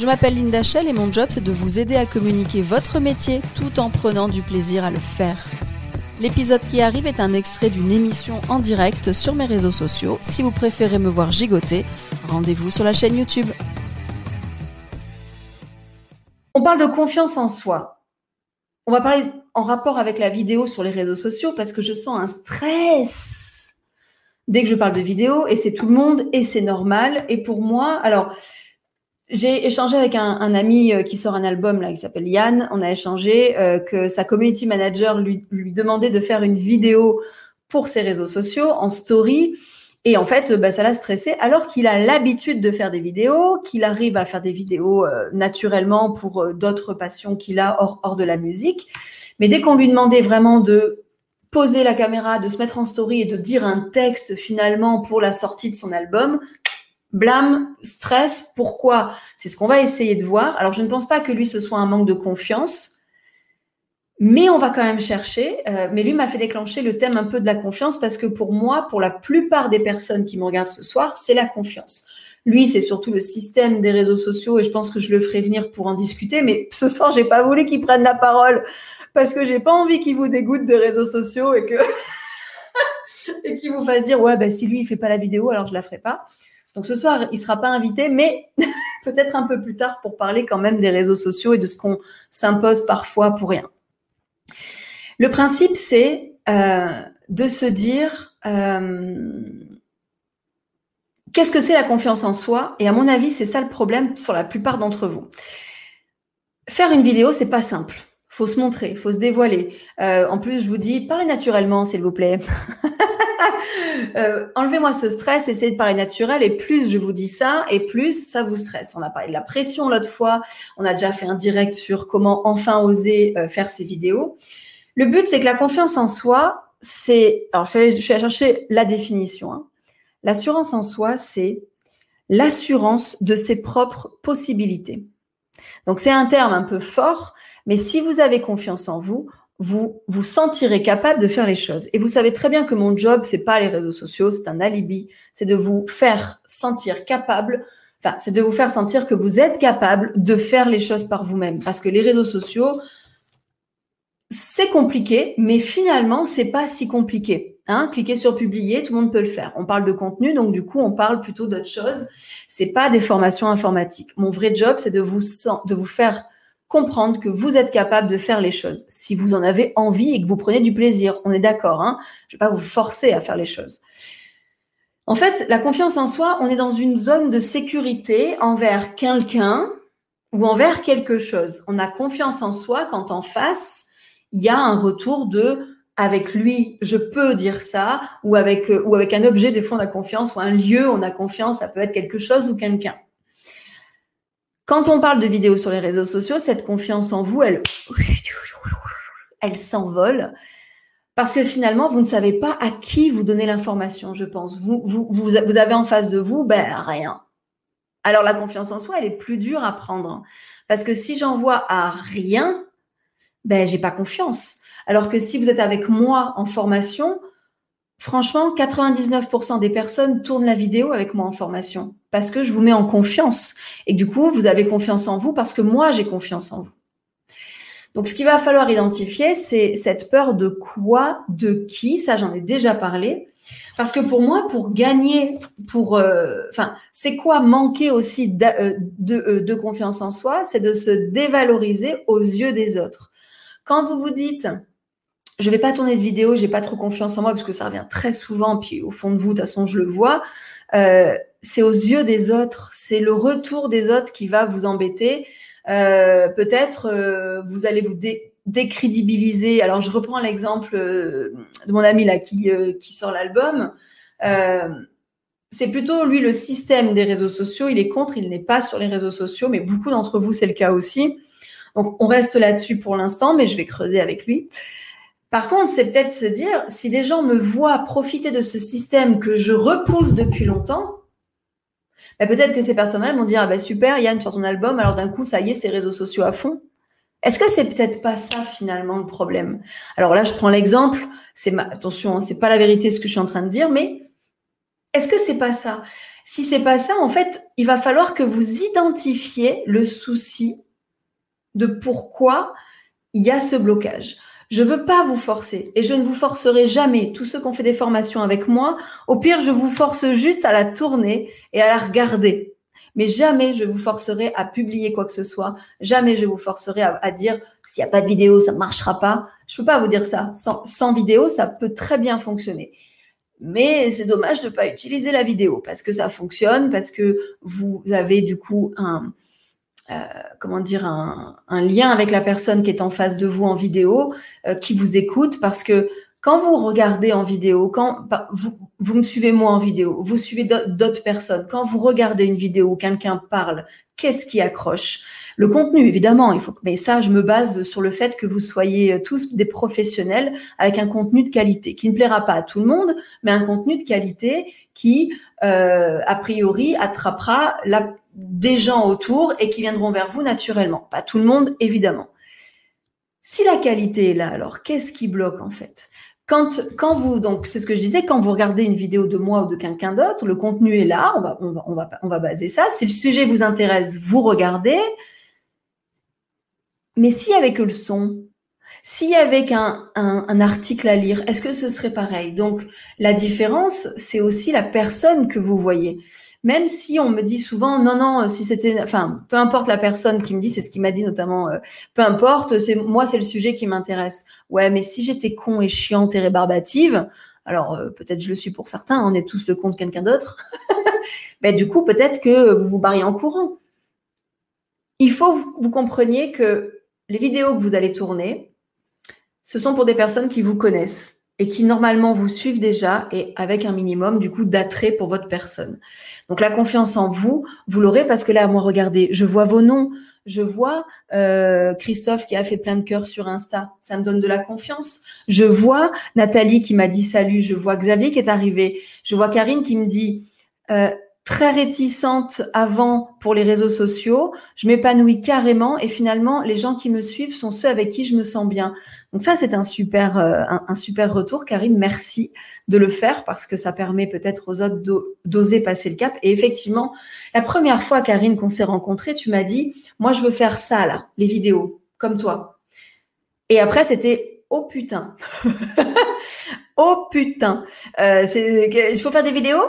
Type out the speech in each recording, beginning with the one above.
Je m'appelle Linda Shell et mon job c'est de vous aider à communiquer votre métier tout en prenant du plaisir à le faire. L'épisode qui arrive est un extrait d'une émission en direct sur mes réseaux sociaux. Si vous préférez me voir gigoter, rendez-vous sur la chaîne YouTube. On parle de confiance en soi. On va parler en rapport avec la vidéo sur les réseaux sociaux parce que je sens un stress dès que je parle de vidéo et c'est tout le monde et c'est normal. Et pour moi, alors, j'ai échangé avec un, ami euh, qui sort un album là, qui s'appelle Yann. On a échangé euh, que sa community manager lui, lui demandait de faire une vidéo pour ses réseaux sociaux en story. Et en fait, bah, ça l'a stressé, alors qu'il a l'habitude de faire des vidéos, qu'il arrive à faire des vidéos euh, naturellement pour d'autres passions qu'il a hors, hors de la musique. Mais dès qu'on lui demandait vraiment de poser la caméra, de se mettre en story et de dire un texte finalement pour la sortie de son album, blâme, stress. Pourquoi? C'est ce qu'on va essayer de voir. Alors, je ne pense pas que lui, ce soit un manque de confiance, mais on va quand même chercher. Euh, mais lui m'a fait déclencher le thème un peu de la confiance parce que pour moi, pour la plupart des personnes qui me regardent ce soir, c'est la confiance. Lui, c'est surtout le système des réseaux sociaux et je pense que je le ferai venir pour en discuter. Mais ce soir, j'ai pas voulu qu'il prenne la parole parce que j'ai pas envie qu'il vous dégoûte des réseaux sociaux et que et qu'il vous fasse dire ouais ben si lui il fait pas la vidéo alors je la ferai pas. Donc ce soir, il ne sera pas invité, mais peut-être un peu plus tard pour parler quand même des réseaux sociaux et de ce qu'on s'impose parfois pour rien. Le principe, c'est euh, de se dire euh, qu'est-ce que c'est la confiance en soi? Et à mon avis, c'est ça le problème sur la plupart d'entre vous. Faire une vidéo, c'est pas simple faut se montrer, faut se dévoiler. Euh, en plus, je vous dis, parlez naturellement, s'il vous plaît. euh, Enlevez-moi ce stress, essayez de parler naturel. Et plus je vous dis ça, et plus ça vous stresse. On a parlé de la pression l'autre fois. On a déjà fait un direct sur comment enfin oser euh, faire ces vidéos. Le but, c'est que la confiance en soi, c'est. Alors, je suis, allée, chercher la définition. Hein. L'assurance en soi, c'est l'assurance de ses propres possibilités. Donc, c'est un terme un peu fort mais si vous avez confiance en vous, vous vous sentirez capable de faire les choses. Et vous savez très bien que mon job, c'est pas les réseaux sociaux, c'est un alibi, c'est de vous faire sentir capable. Enfin, c'est de vous faire sentir que vous êtes capable de faire les choses par vous-même. Parce que les réseaux sociaux, c'est compliqué, mais finalement, c'est pas si compliqué. Hein, cliquez sur publier, tout le monde peut le faire. On parle de contenu, donc du coup, on parle plutôt d'autre chose. C'est pas des formations informatiques. Mon vrai job, c'est de vous, de vous faire comprendre que vous êtes capable de faire les choses. Si vous en avez envie et que vous prenez du plaisir, on est d'accord. Hein Je ne vais pas vous forcer à faire les choses. En fait, la confiance en soi, on est dans une zone de sécurité envers quelqu'un ou envers quelque chose. On a confiance en soi quand en face, il y a un retour de avec lui, je peux dire ça, ou avec, ou avec un objet, des fois on a confiance, ou un lieu, on a confiance, ça peut être quelque chose ou quelqu'un. Quand on parle de vidéos sur les réseaux sociaux, cette confiance en vous, elle, elle s'envole. Parce que finalement, vous ne savez pas à qui vous donner l'information, je pense. Vous, vous, vous, avez en face de vous, ben, rien. Alors, la confiance en soi, elle est plus dure à prendre. Parce que si j'envoie à rien, ben, j'ai pas confiance. Alors que si vous êtes avec moi en formation, Franchement, 99% des personnes tournent la vidéo avec moi en formation parce que je vous mets en confiance. Et du coup, vous avez confiance en vous parce que moi, j'ai confiance en vous. Donc, ce qu'il va falloir identifier, c'est cette peur de quoi, de qui. Ça, j'en ai déjà parlé. Parce que pour moi, pour gagner, pour, euh, enfin, c'est quoi manquer aussi euh, euh, de confiance en soi C'est de se dévaloriser aux yeux des autres. Quand vous vous dites, je vais pas tourner de vidéo, j'ai pas trop confiance en moi parce que ça revient très souvent, puis au fond de vous, de toute façon, je le vois. Euh, c'est aux yeux des autres, c'est le retour des autres qui va vous embêter. Euh, Peut-être euh, vous allez vous décrédibiliser. Alors je reprends l'exemple euh, de mon ami là qui, euh, qui sort l'album. c'est plutôt lui le système des réseaux sociaux. Il est contre, il n'est pas sur les réseaux sociaux, mais beaucoup d'entre vous c'est le cas aussi. Donc on reste là-dessus pour l'instant, mais je vais creuser avec lui. Par contre, c'est peut-être se dire, si des gens me voient profiter de ce système que je repousse depuis longtemps, ben peut-être que ces personnes-là vont dire, ah ben super, Yann, sur ton album, alors d'un coup, ça y est, ces réseaux sociaux à fond. Est-ce que c'est peut-être pas ça finalement le problème? Alors là, je prends l'exemple. C'est ma... attention, hein, c'est pas la vérité ce que je suis en train de dire, mais est-ce que c'est pas ça? Si c'est pas ça, en fait, il va falloir que vous identifiez le souci de pourquoi il y a ce blocage. Je ne veux pas vous forcer et je ne vous forcerai jamais. Tous ceux qui ont fait des formations avec moi, au pire, je vous force juste à la tourner et à la regarder. Mais jamais je vous forcerai à publier quoi que ce soit. Jamais je vous forcerai à, dire s'il n'y a pas de vidéo, ça ne marchera pas. Je ne peux pas vous dire ça. Sans, sans vidéo, ça peut très bien fonctionner. Mais c'est dommage de ne pas utiliser la vidéo parce que ça fonctionne, parce que vous avez du coup un, euh, comment dire, un, lien avec la personne qui est en face de vous en vidéo, euh, qui vous écoute, parce que quand vous regardez en vidéo, quand bah, vous, vous me suivez moi en vidéo, vous suivez d'autres personnes, quand vous regardez une vidéo où quelqu'un parle, qu'est-ce qui accroche? Le contenu, évidemment, il faut. Mais ça, je me base sur le fait que vous soyez tous des professionnels avec un contenu de qualité, qui ne plaira pas à tout le monde, mais un contenu de qualité qui, euh, a priori, attrapera des gens autour et qui viendront vers vous naturellement. Pas tout le monde, évidemment. Si la qualité est là, alors qu'est-ce qui bloque en fait? Quand, quand vous, donc c'est ce que je disais, quand vous regardez une vidéo de moi ou de quelqu'un d'autre, le contenu est là, on va, on, va, on, va, on va baser ça. Si le sujet vous intéresse, vous regardez. Mais s'il y avait que le son, s'il y avait un, un, article à lire, est-ce que ce serait pareil? Donc la différence, c'est aussi la personne que vous voyez même si on me dit souvent non non si c'était enfin peu importe la personne qui me dit c'est ce qu'il m'a dit notamment euh, peu importe moi c'est le sujet qui m'intéresse. Ouais mais si j'étais con et chiante et rébarbative alors euh, peut-être je le suis pour certains on est tous le con de quelqu'un d'autre ben du coup peut-être que vous vous barriez en courant. Il faut que vous compreniez que les vidéos que vous allez tourner ce sont pour des personnes qui vous connaissent et qui normalement vous suivent déjà et avec un minimum du coup d'attrait pour votre personne. Donc la confiance en vous, vous l'aurez parce que là, moi, regardez, je vois vos noms, je vois euh, Christophe qui a fait plein de cœurs sur Insta, ça me donne de la confiance. Je vois Nathalie qui m'a dit salut, je vois Xavier qui est arrivé, je vois Karine qui me dit euh, très réticente avant pour les réseaux sociaux, je m'épanouis carrément et finalement les gens qui me suivent sont ceux avec qui je me sens bien. Donc ça c'est un super euh, un, super retour Karine, merci de le faire parce que ça permet peut-être aux autres d'oser passer le cap et effectivement, la première fois Karine qu'on s'est rencontrés, tu m'as dit moi je veux faire ça là, les vidéos comme toi. Et après c'était oh putain. oh putain. Euh, il faut faire des vidéos?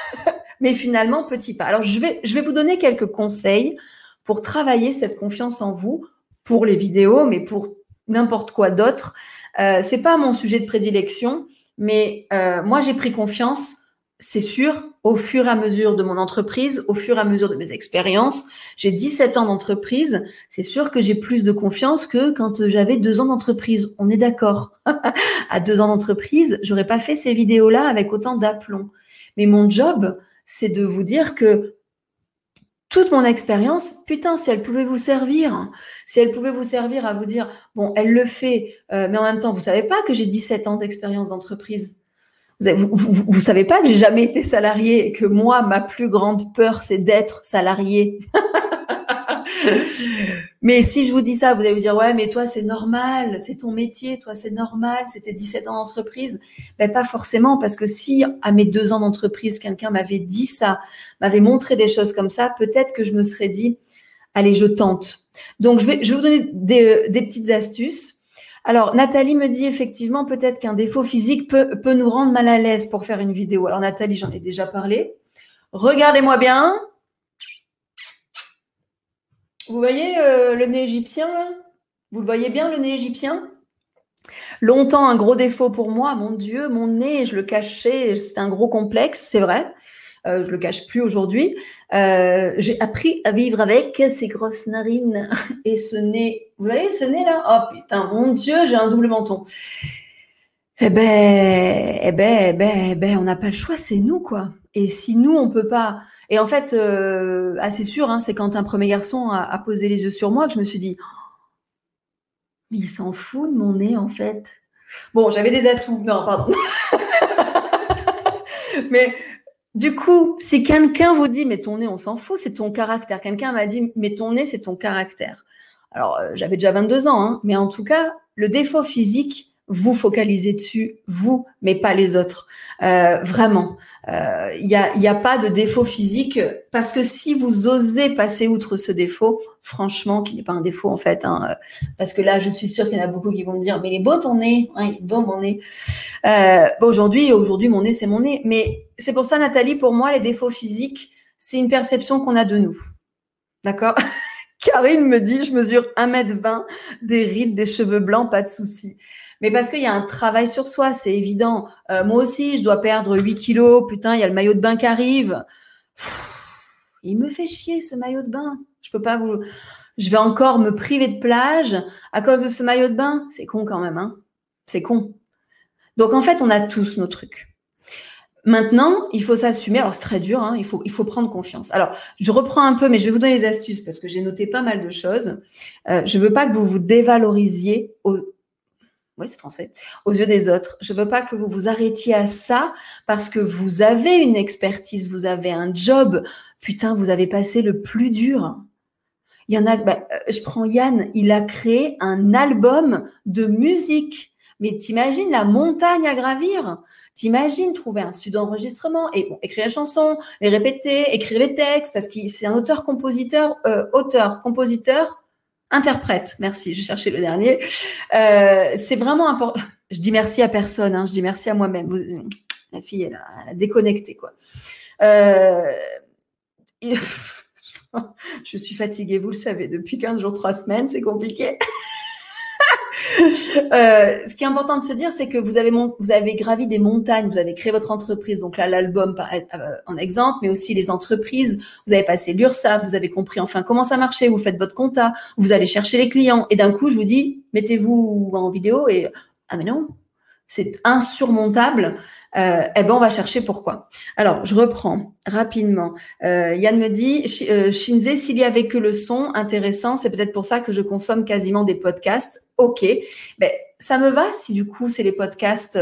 Mais finalement, petit pas. Alors, je vais, je vais vous donner quelques conseils pour travailler cette confiance en vous pour les vidéos, mais pour n'importe quoi d'autre. Euh, c'est pas mon sujet de prédilection, mais euh, moi, j'ai pris confiance, c'est sûr, au fur et à mesure de mon entreprise, au fur et à mesure de mes expériences. J'ai 17 ans d'entreprise. C'est sûr que j'ai plus de confiance que quand j'avais deux ans d'entreprise. On est d'accord. à deux ans d'entreprise, j'aurais pas fait ces vidéos-là avec autant d'aplomb. Mais mon job, c'est de vous dire que toute mon expérience, putain, si elle pouvait vous servir, si elle pouvait vous servir à vous dire, bon, elle le fait, euh, mais en même temps, vous savez pas que j'ai 17 ans d'expérience d'entreprise. Vous, ne savez pas que j'ai jamais été salarié et que moi, ma plus grande peur, c'est d'être salarié. mais si je vous dis ça, vous allez vous dire, ouais, mais toi, c'est normal, c'est ton métier, toi, c'est normal, c'était 17 ans d'entreprise. Ben, pas forcément, parce que si à mes deux ans d'entreprise, quelqu'un m'avait dit ça, m'avait montré des choses comme ça, peut-être que je me serais dit, allez, je tente. Donc, je vais, vous donner des, des petites astuces. Alors, Nathalie me dit effectivement peut-être qu'un défaut physique peut, peut nous rendre mal à l'aise pour faire une vidéo. Alors, Nathalie, j'en ai déjà parlé. Regardez-moi bien. Vous voyez euh, le nez égyptien là? Vous le voyez bien le nez égyptien? Longtemps un gros défaut pour moi, mon Dieu, mon nez, je le cachais, c'est un gros complexe, c'est vrai. Euh, je le cache plus aujourd'hui. Euh, j'ai appris à vivre avec ces grosses narines et ce nez. Vous voyez ce nez là Oh putain, mon Dieu, j'ai un double menton. Eh ben, eh ben, eh ben, eh ben, on n'a pas le choix, c'est nous quoi. Et si nous on peut pas, et en fait, euh, assez sûr, hein, c'est quand un premier garçon a, posé les yeux sur moi que je me suis dit, mais il s'en fout de mon nez, en fait. Bon, j'avais des atouts. Non, pardon. mais du coup, si quelqu'un vous dit, mais ton nez, on s'en fout, c'est ton caractère. Quelqu'un m'a dit, mais ton nez, c'est ton caractère. Alors, euh, j'avais déjà 22 ans, hein, mais en tout cas, le défaut physique, vous focalisez dessus, vous, mais pas les autres. Euh, vraiment, il euh, n'y a, y a pas de défaut physique parce que si vous osez passer outre ce défaut, franchement, qui n'est pas un défaut en fait, hein, euh, parce que là, je suis sûre qu'il y en a beaucoup qui vont me dire, mais il est beau ton nez, hein, il est beau mon nez. Aujourd'hui, aujourd'hui, mon nez, c'est mon nez. Mais c'est pour ça, Nathalie, pour moi, les défauts physiques, c'est une perception qu'on a de nous. D'accord? Karine me dit, je mesure 1m20, des rides, des cheveux blancs, pas de souci. Mais parce qu'il y a un travail sur soi, c'est évident. Euh, moi aussi, je dois perdre 8 kilos. Putain, il y a le maillot de bain qui arrive. il me fait chier ce maillot de bain. Je peux pas vous. Je vais encore me priver de plage à cause de ce maillot de bain. C'est con quand même, hein. C'est con. Donc en fait, on a tous nos trucs. Maintenant, il faut s'assumer. Alors, c'est très dur, hein, il, faut, il faut prendre confiance. Alors, je reprends un peu, mais je vais vous donner les astuces parce que j'ai noté pas mal de choses. Euh, je veux pas que vous vous dévalorisiez au, oui, c'est français, aux yeux des autres. Je veux pas que vous vous arrêtiez à ça parce que vous avez une expertise, vous avez un job. Putain, vous avez passé le plus dur. Il y en a, bah, euh, je prends Yann, il a créé un album de musique. Mais t'imagines la montagne à gravir? T'imagines trouver un studio d'enregistrement et bon, écrire les chansons, les répéter, écrire les textes, parce que c'est un auteur-compositeur, euh, auteur-compositeur, interprète. Merci, je cherchais le dernier. Euh, c'est vraiment important. Je dis merci à personne, hein, je dis merci à moi-même. La fille, elle a, déconnecté, quoi. Euh, je suis fatiguée, vous le savez, depuis 15 jours, 3 semaines, c'est compliqué. Euh, ce qui est important de se dire, c'est que vous avez, vous avez gravi des montagnes, vous avez créé votre entreprise. Donc là, l'album euh, en exemple, mais aussi les entreprises. Vous avez passé l'URSSAF, vous avez compris enfin comment ça marchait. Vous faites votre compta, vous allez chercher les clients. Et d'un coup, je vous dis, mettez-vous en vidéo et ah mais non, c'est insurmontable. Euh, eh ben, on va chercher pourquoi. Alors, je reprends rapidement. Euh, Yann me dit, euh, Shinze, s'il y avait que le son intéressant, c'est peut-être pour ça que je consomme quasiment des podcasts. Ok, ben, ça me va si du coup c'est les podcasts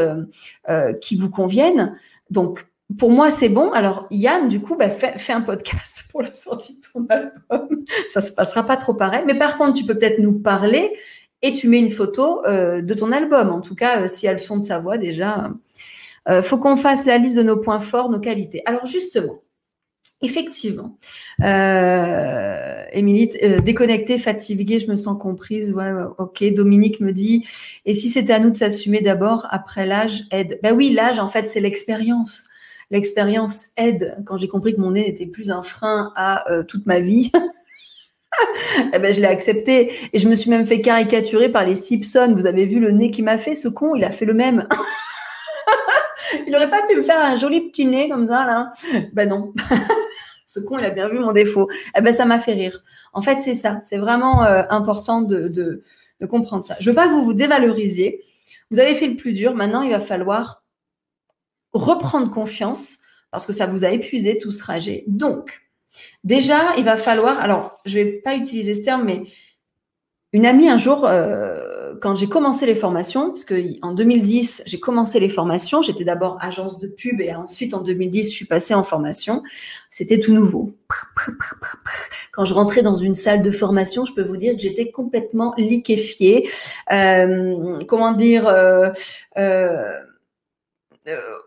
qui vous conviennent. Donc, pour moi, c'est bon. Alors, Yann, du coup, ben, fais, un podcast pour la sortie de ton album. Ça se passera pas trop pareil. Mais par contre, tu peux peut-être nous parler et tu mets une photo de ton album. En tout cas, si elles sont de sa voix déjà, euh, faut qu'on fasse la liste de nos points forts, nos qualités. Alors justement, effectivement, euh, Émilie, euh, déconnectée, fatiguée, je me sens comprise. Ouais, ok. Dominique me dit, et si c'était à nous de s'assumer d'abord, après l'âge aide. Ben oui, l'âge, en fait, c'est l'expérience. L'expérience aide. Quand j'ai compris que mon nez n'était plus un frein à euh, toute ma vie. eh ben, je l'ai accepté et je me suis même fait caricaturer par les Simpsons. Vous avez vu le nez qu'il m'a fait, ce con, il a fait le même. il aurait pas pu me faire un joli petit nez comme ça, là. Ben non. Ce con, il a bien vu mon défaut. Eh ben, ça m'a fait rire. En fait, c'est ça. C'est vraiment euh, important de, de, de, comprendre ça. Je veux pas que vous vous dévalorisiez. Vous avez fait le plus dur. Maintenant, il va falloir reprendre confiance parce que ça vous a épuisé tout ce trajet. Donc, déjà, il va falloir, alors, je vais pas utiliser ce terme, mais une amie un jour, euh, quand j'ai commencé les formations, parce que en 2010 j'ai commencé les formations, j'étais d'abord agence de pub et ensuite en 2010 je suis passée en formation. C'était tout nouveau. Quand je rentrais dans une salle de formation, je peux vous dire que j'étais complètement liquéfiée. Euh, comment dire euh,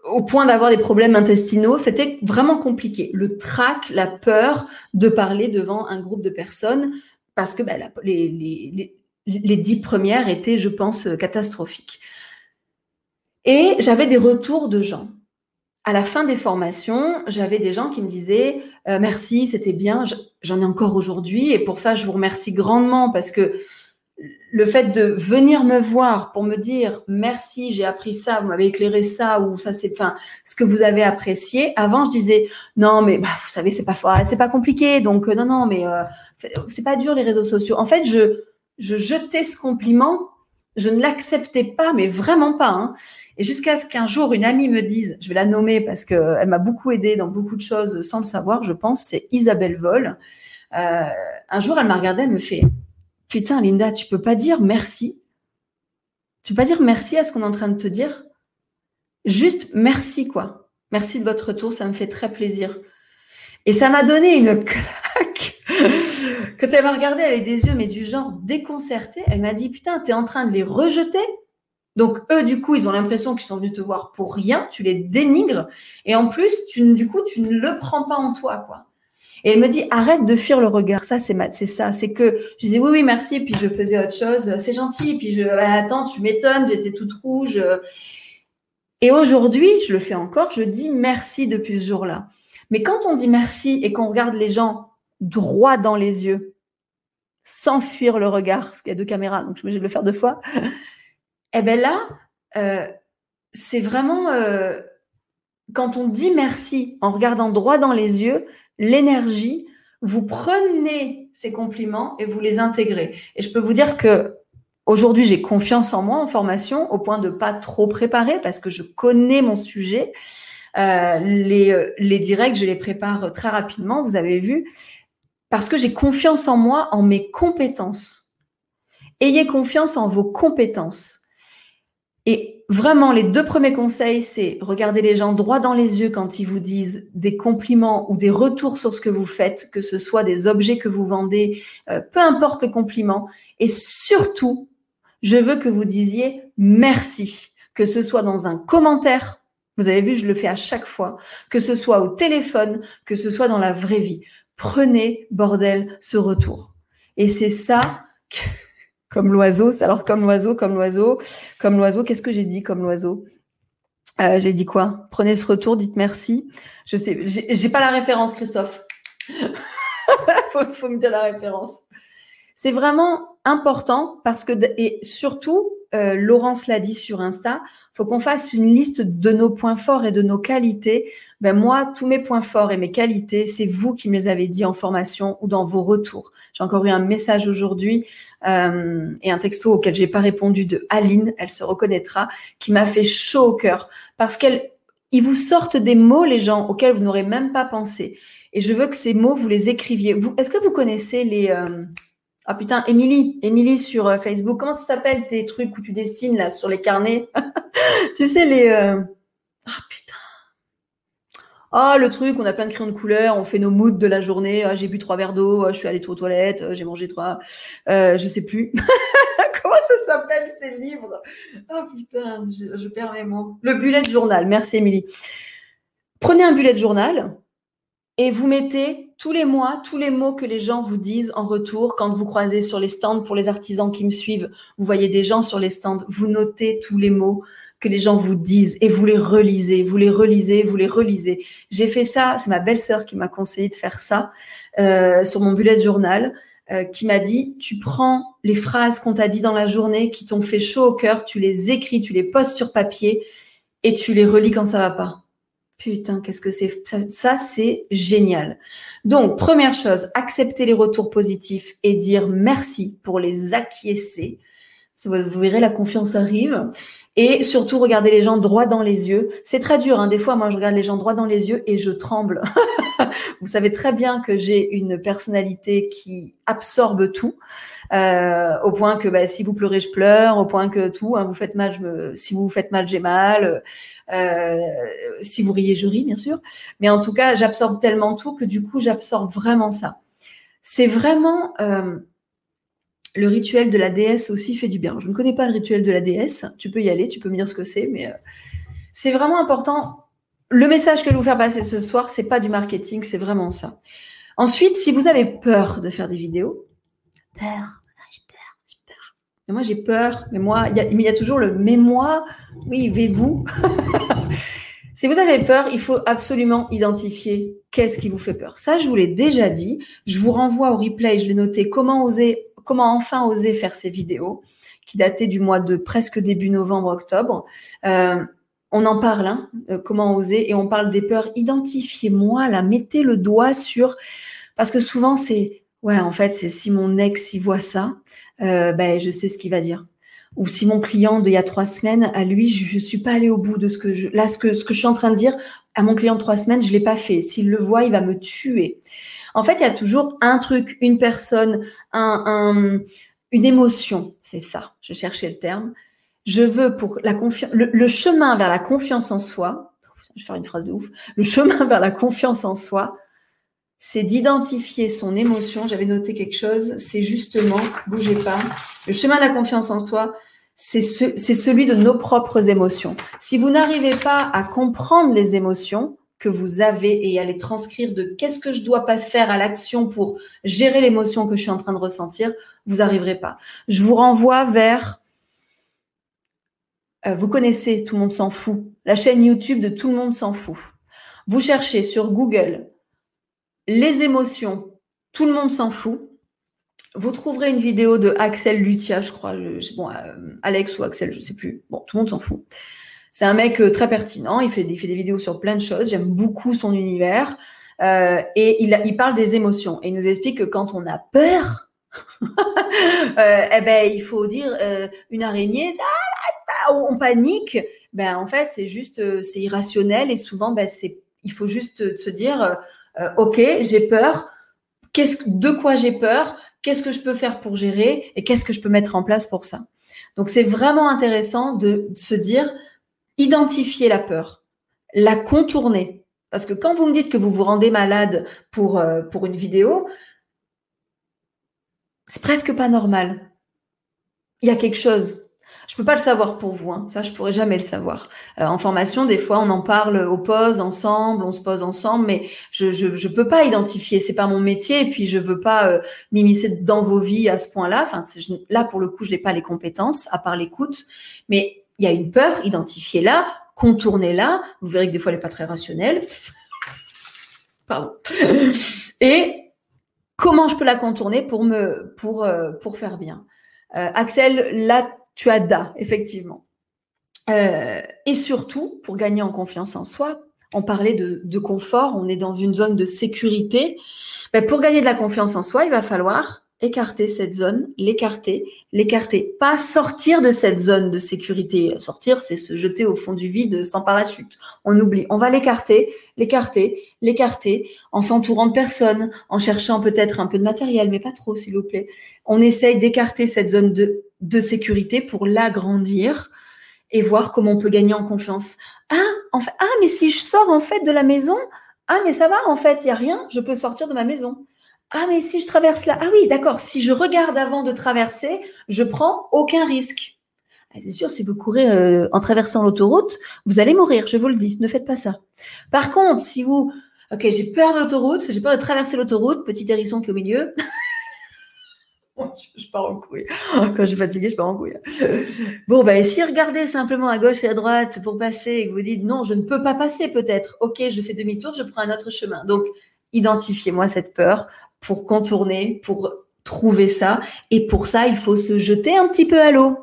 au point d'avoir des problèmes intestinaux, c'était vraiment compliqué. Le trac, la peur de parler devant un groupe de personnes parce que bah, les, dix premières étaient, je pense, catastrophiques. Et j'avais des retours de gens. À la fin des formations, j'avais des gens qui me disaient euh, merci, c'était bien, j'en ai encore aujourd'hui, et pour ça, je vous remercie grandement parce que le fait de venir me voir pour me dire merci, j'ai appris ça, vous m'avez éclairé ça ou ça c'est enfin ce que vous avez apprécié. Avant je disais non mais bah, vous savez c'est pas c'est pas compliqué donc euh, non non mais euh, c'est pas dur les réseaux sociaux. En fait, je, je jetais ce compliment, je ne l'acceptais pas, mais vraiment pas. Hein. Et jusqu'à ce qu'un jour, une amie me dise, je vais la nommer parce qu'elle m'a beaucoup aidé dans beaucoup de choses sans le savoir, je pense, c'est Isabelle Vol. Euh, un jour, elle m'a regardée, elle me fait, putain, Linda, tu peux pas dire merci. Tu peux pas dire merci à ce qu'on est en train de te dire Juste merci, quoi. Merci de votre retour, ça me fait très plaisir. Et ça m'a donné une claque. Quand elle m'a regardé avec des yeux, mais du genre déconcerté, elle m'a dit Putain, t'es en train de les rejeter donc eux, du coup, ils ont l'impression qu'ils sont venus te voir pour rien, tu les dénigres, et en plus, tu, du coup, tu ne le prends pas en toi, quoi. Et elle me dit arrête de fuir le regard. Ça c'est c'est ça, c'est que je disais oui oui merci, puis je faisais autre chose. C'est gentil, puis je bah, attends, tu m'étonnes, j'étais toute rouge. Et aujourd'hui, je le fais encore. Je dis merci depuis ce jour-là. Mais quand on dit merci et qu'on regarde les gens droit dans les yeux, sans fuir le regard, parce qu'il y a deux caméras, donc je suis obligée de le faire deux fois. Eh bien là, euh, c'est vraiment euh, quand on dit merci en regardant droit dans les yeux, l'énergie, vous prenez ces compliments et vous les intégrez. Et je peux vous dire que aujourd'hui, j'ai confiance en moi en formation au point de pas trop préparer parce que je connais mon sujet. Euh, les, les directs, je les prépare très rapidement, vous avez vu, parce que j'ai confiance en moi, en mes compétences. Ayez confiance en vos compétences. Et vraiment, les deux premiers conseils, c'est regarder les gens droit dans les yeux quand ils vous disent des compliments ou des retours sur ce que vous faites, que ce soit des objets que vous vendez, euh, peu importe le compliment. Et surtout, je veux que vous disiez merci, que ce soit dans un commentaire. Vous avez vu, je le fais à chaque fois, que ce soit au téléphone, que ce soit dans la vraie vie. Prenez, bordel, ce retour. Et c'est ça comme l'oiseau. Alors comme l'oiseau, comme l'oiseau, comme l'oiseau. Qu'est-ce que j'ai dit comme l'oiseau? Euh, J'ai dit quoi? Prenez ce retour, dites merci. Je sais, j'ai pas la référence, Christophe. faut, faut me dire la référence. C'est vraiment important parce que et surtout, euh, Laurence l'a dit sur Insta, faut qu'on fasse une liste de nos points forts et de nos qualités. Ben moi, tous mes points forts et mes qualités, c'est vous qui me les avez dit en formation ou dans vos retours. J'ai encore eu un message aujourd'hui euh, et un texto auquel j'ai pas répondu de Aline, elle se reconnaîtra, qui m'a fait chaud au cœur parce qu'elle, ils vous sortent des mots les gens auxquels vous n'aurez même pas pensé. Et je veux que ces mots vous les écriviez. Est-ce que vous connaissez les euh, ah putain, Émilie, Émilie sur euh, Facebook. Comment ça s'appelle tes trucs où tu dessines là sur les carnets? Tu sais les. Euh, ah putain. Ah le truc, on a plein de crayons de couleur, on fait nos moods de la journée. Ah, j'ai bu trois verres d'eau, ah, je suis allée aux toilettes, j'ai mangé trois. Euh, je sais plus. Comment ça s'appelle ces livres? Ah putain, je, je perds mes mots. Le bullet journal. Merci Émilie. Prenez un bullet journal et vous mettez tous les mois tous les mots que les gens vous disent en retour quand vous croisez sur les stands pour les artisans qui me suivent. Vous voyez des gens sur les stands, vous notez tous les mots que les gens vous disent et vous les relisez, vous les relisez, vous les relisez. J'ai fait ça, c'est ma belle-sœur qui m'a conseillé de faire ça euh, sur mon bullet journal. Euh, qui m'a dit tu prends les phrases qu'on t'a dit dans la journée qui t'ont fait chaud au cœur, tu les écris, tu les postes sur papier et tu les relis quand ça va pas. Putain, qu'est-ce que c'est Ça, c'est génial. Donc, première chose, accepter les retours positifs et dire merci pour les acquiescer. Vous verrez, la confiance arrive. Et surtout, regarder les gens droit dans les yeux. C'est très dur. Hein. Des fois, moi, je regarde les gens droit dans les yeux et je tremble. Vous savez très bien que j'ai une personnalité qui absorbe tout. Euh, au point que bah, si vous pleurez, je pleure, au point que tout, hein, vous faites mal, si vous vous faites mal, j'ai mal, euh, si vous riez, je ris, bien sûr. Mais en tout cas, j'absorbe tellement tout que du coup, j'absorbe vraiment ça. C'est vraiment euh, le rituel de la déesse aussi fait du bien. Je ne connais pas le rituel de la déesse. Tu peux y aller, tu peux me dire ce que c'est, mais euh, c'est vraiment important. Le message que je vais vous faire passer ce soir, c'est pas du marketing, c'est vraiment ça. Ensuite, si vous avez peur de faire des vidéos, peur, mais moi, j'ai peur. Mais moi, il y, a toujours le mais moi, oui, vais vous. si vous avez peur, il faut absolument identifier qu'est-ce qui vous fait peur. Ça, je vous l'ai déjà dit. Je vous renvoie au replay. Je l'ai noté. Comment oser, comment enfin oser faire ces vidéos qui dataient du mois de presque début novembre-octobre. Euh, on en parle, hein, euh, comment oser, et on parle des peurs. Identifiez-moi, là, mettez le doigt sur, parce que souvent c'est, ouais, en fait, c'est si mon ex y voit ça, euh, ben, je sais ce qu'il va dire. Ou si mon client d'il y a trois semaines, à lui, je ne suis pas allée au bout de ce que je... Là, ce que, ce que je suis en train de dire à mon client de trois semaines, je l'ai pas fait. S'il le voit, il va me tuer. En fait, il y a toujours un truc, une personne, un, un, une émotion. C'est ça, je cherchais le terme. je veux pour la confiance, le, chemin vers la confiance en soi, je vais faire une phrase de ouf, le chemin vers la confiance en soi, c'est d'identifier son émotion. J'avais noté quelque chose, c'est justement, bougez pas, le chemin de la confiance en soi, c'est celui de nos propres émotions. Si vous n'arrivez pas à comprendre les émotions que vous avez et à transcrire de qu'est-ce que je dois pas faire à l'action pour gérer l'émotion que je suis en train de ressentir, vous n'arriverez pas. Je vous renvoie vers euh, vous connaissez, tout le monde s'en fout. La chaîne YouTube de tout le monde s'en fout. Vous cherchez sur Google les émotions, tout le monde s'en fout. Vous trouverez une vidéo de Axel Lutia, je crois, bon, euh, Alex ou Axel, je sais plus. Bon, tout le monde s'en fout. C'est un mec euh, très pertinent. Il fait, il fait des vidéos sur plein de choses. J'aime beaucoup son univers. et il, il parle des émotions. Et il nous explique que quand on a peur, eh ben, il faut dire une araignée, ça, on panique, ben en fait c'est juste euh, c'est irrationnel et souvent ben c'est il faut juste se dire euh, euh, ok j'ai peur, qu'est-ce de quoi j'ai peur, qu'est-ce que je peux faire pour gérer? Et qu'est-ce que je peux mettre en place pour ça? Donc c'est vraiment intéressant de se dire identifier la peur, la contourner parce que quand vous me dites que vous vous rendez malade pour pour une vidéo, c'est presque pas normal. Il y a quelque chose. Je peux pas le savoir pour vous, hein. ça je pourrais jamais le savoir. Euh, en formation, des fois, on en parle au pose ensemble, on se pose ensemble, mais je je, je peux pas identifier, c'est pas mon métier, et puis je veux pas euh, m'immiscer dans vos vies à ce point-là. Enfin, là pour le coup, je n'ai pas les compétences à part l'écoute, mais il y a une peur, identifiez-la, contournez-la. Vous verrez que des fois, elle est pas très rationnelle. Pardon. Et comment je peux la contourner pour me pour euh, pour faire bien? Euh, Axel, là tu as da, effectivement. Euh, et surtout, pour gagner en confiance en soi, on parlait de, confort, on est dans une zone de sécurité. Ben, pour gagner de la confiance en soi, il va falloir écarter cette zone, l'écarter, l'écarter. Pas sortir de cette zone de sécurité. Sortir, c'est se jeter au fond du vide sans parachute. On oublie. On va l'écarter, l'écarter, l'écarter, en s'entourant de personnes, en cherchant peut-être un peu de matériel, mais pas trop, s'il vous plaît. On essaye d'écarter cette zone de, sécurité pour l'agrandir et voir comment on peut gagner en confiance. Ah, en ah, mais si je sors en fait de la maison, ah, mais ça va, en fait, il y a rien, je peux sortir de ma maison. Ah, mais si je traverse là, ah oui, d'accord, si je regarde avant de traverser, je prends aucun risque. Ah, c'est sûr, si vous courez euh, en traversant l'autoroute, vous allez mourir, je vous le dis, ne faites pas ça. Par contre, si vous, ok, j'ai peur de l'autoroute, j'ai peur de traverser l'autoroute, petit hérisson qui est au milieu. je pars en couille. Quand je suis fatiguée, je pars en couille. Bon, ben, si regardez simplement à gauche et à droite pour passer et que vous dites non, je ne peux pas passer peut-être, ok, je fais demi-tour, je prends un autre chemin. Donc, identifiez-moi cette peur, pour contourner, pour trouver ça. Et pour ça, il faut se jeter un petit peu à l'eau.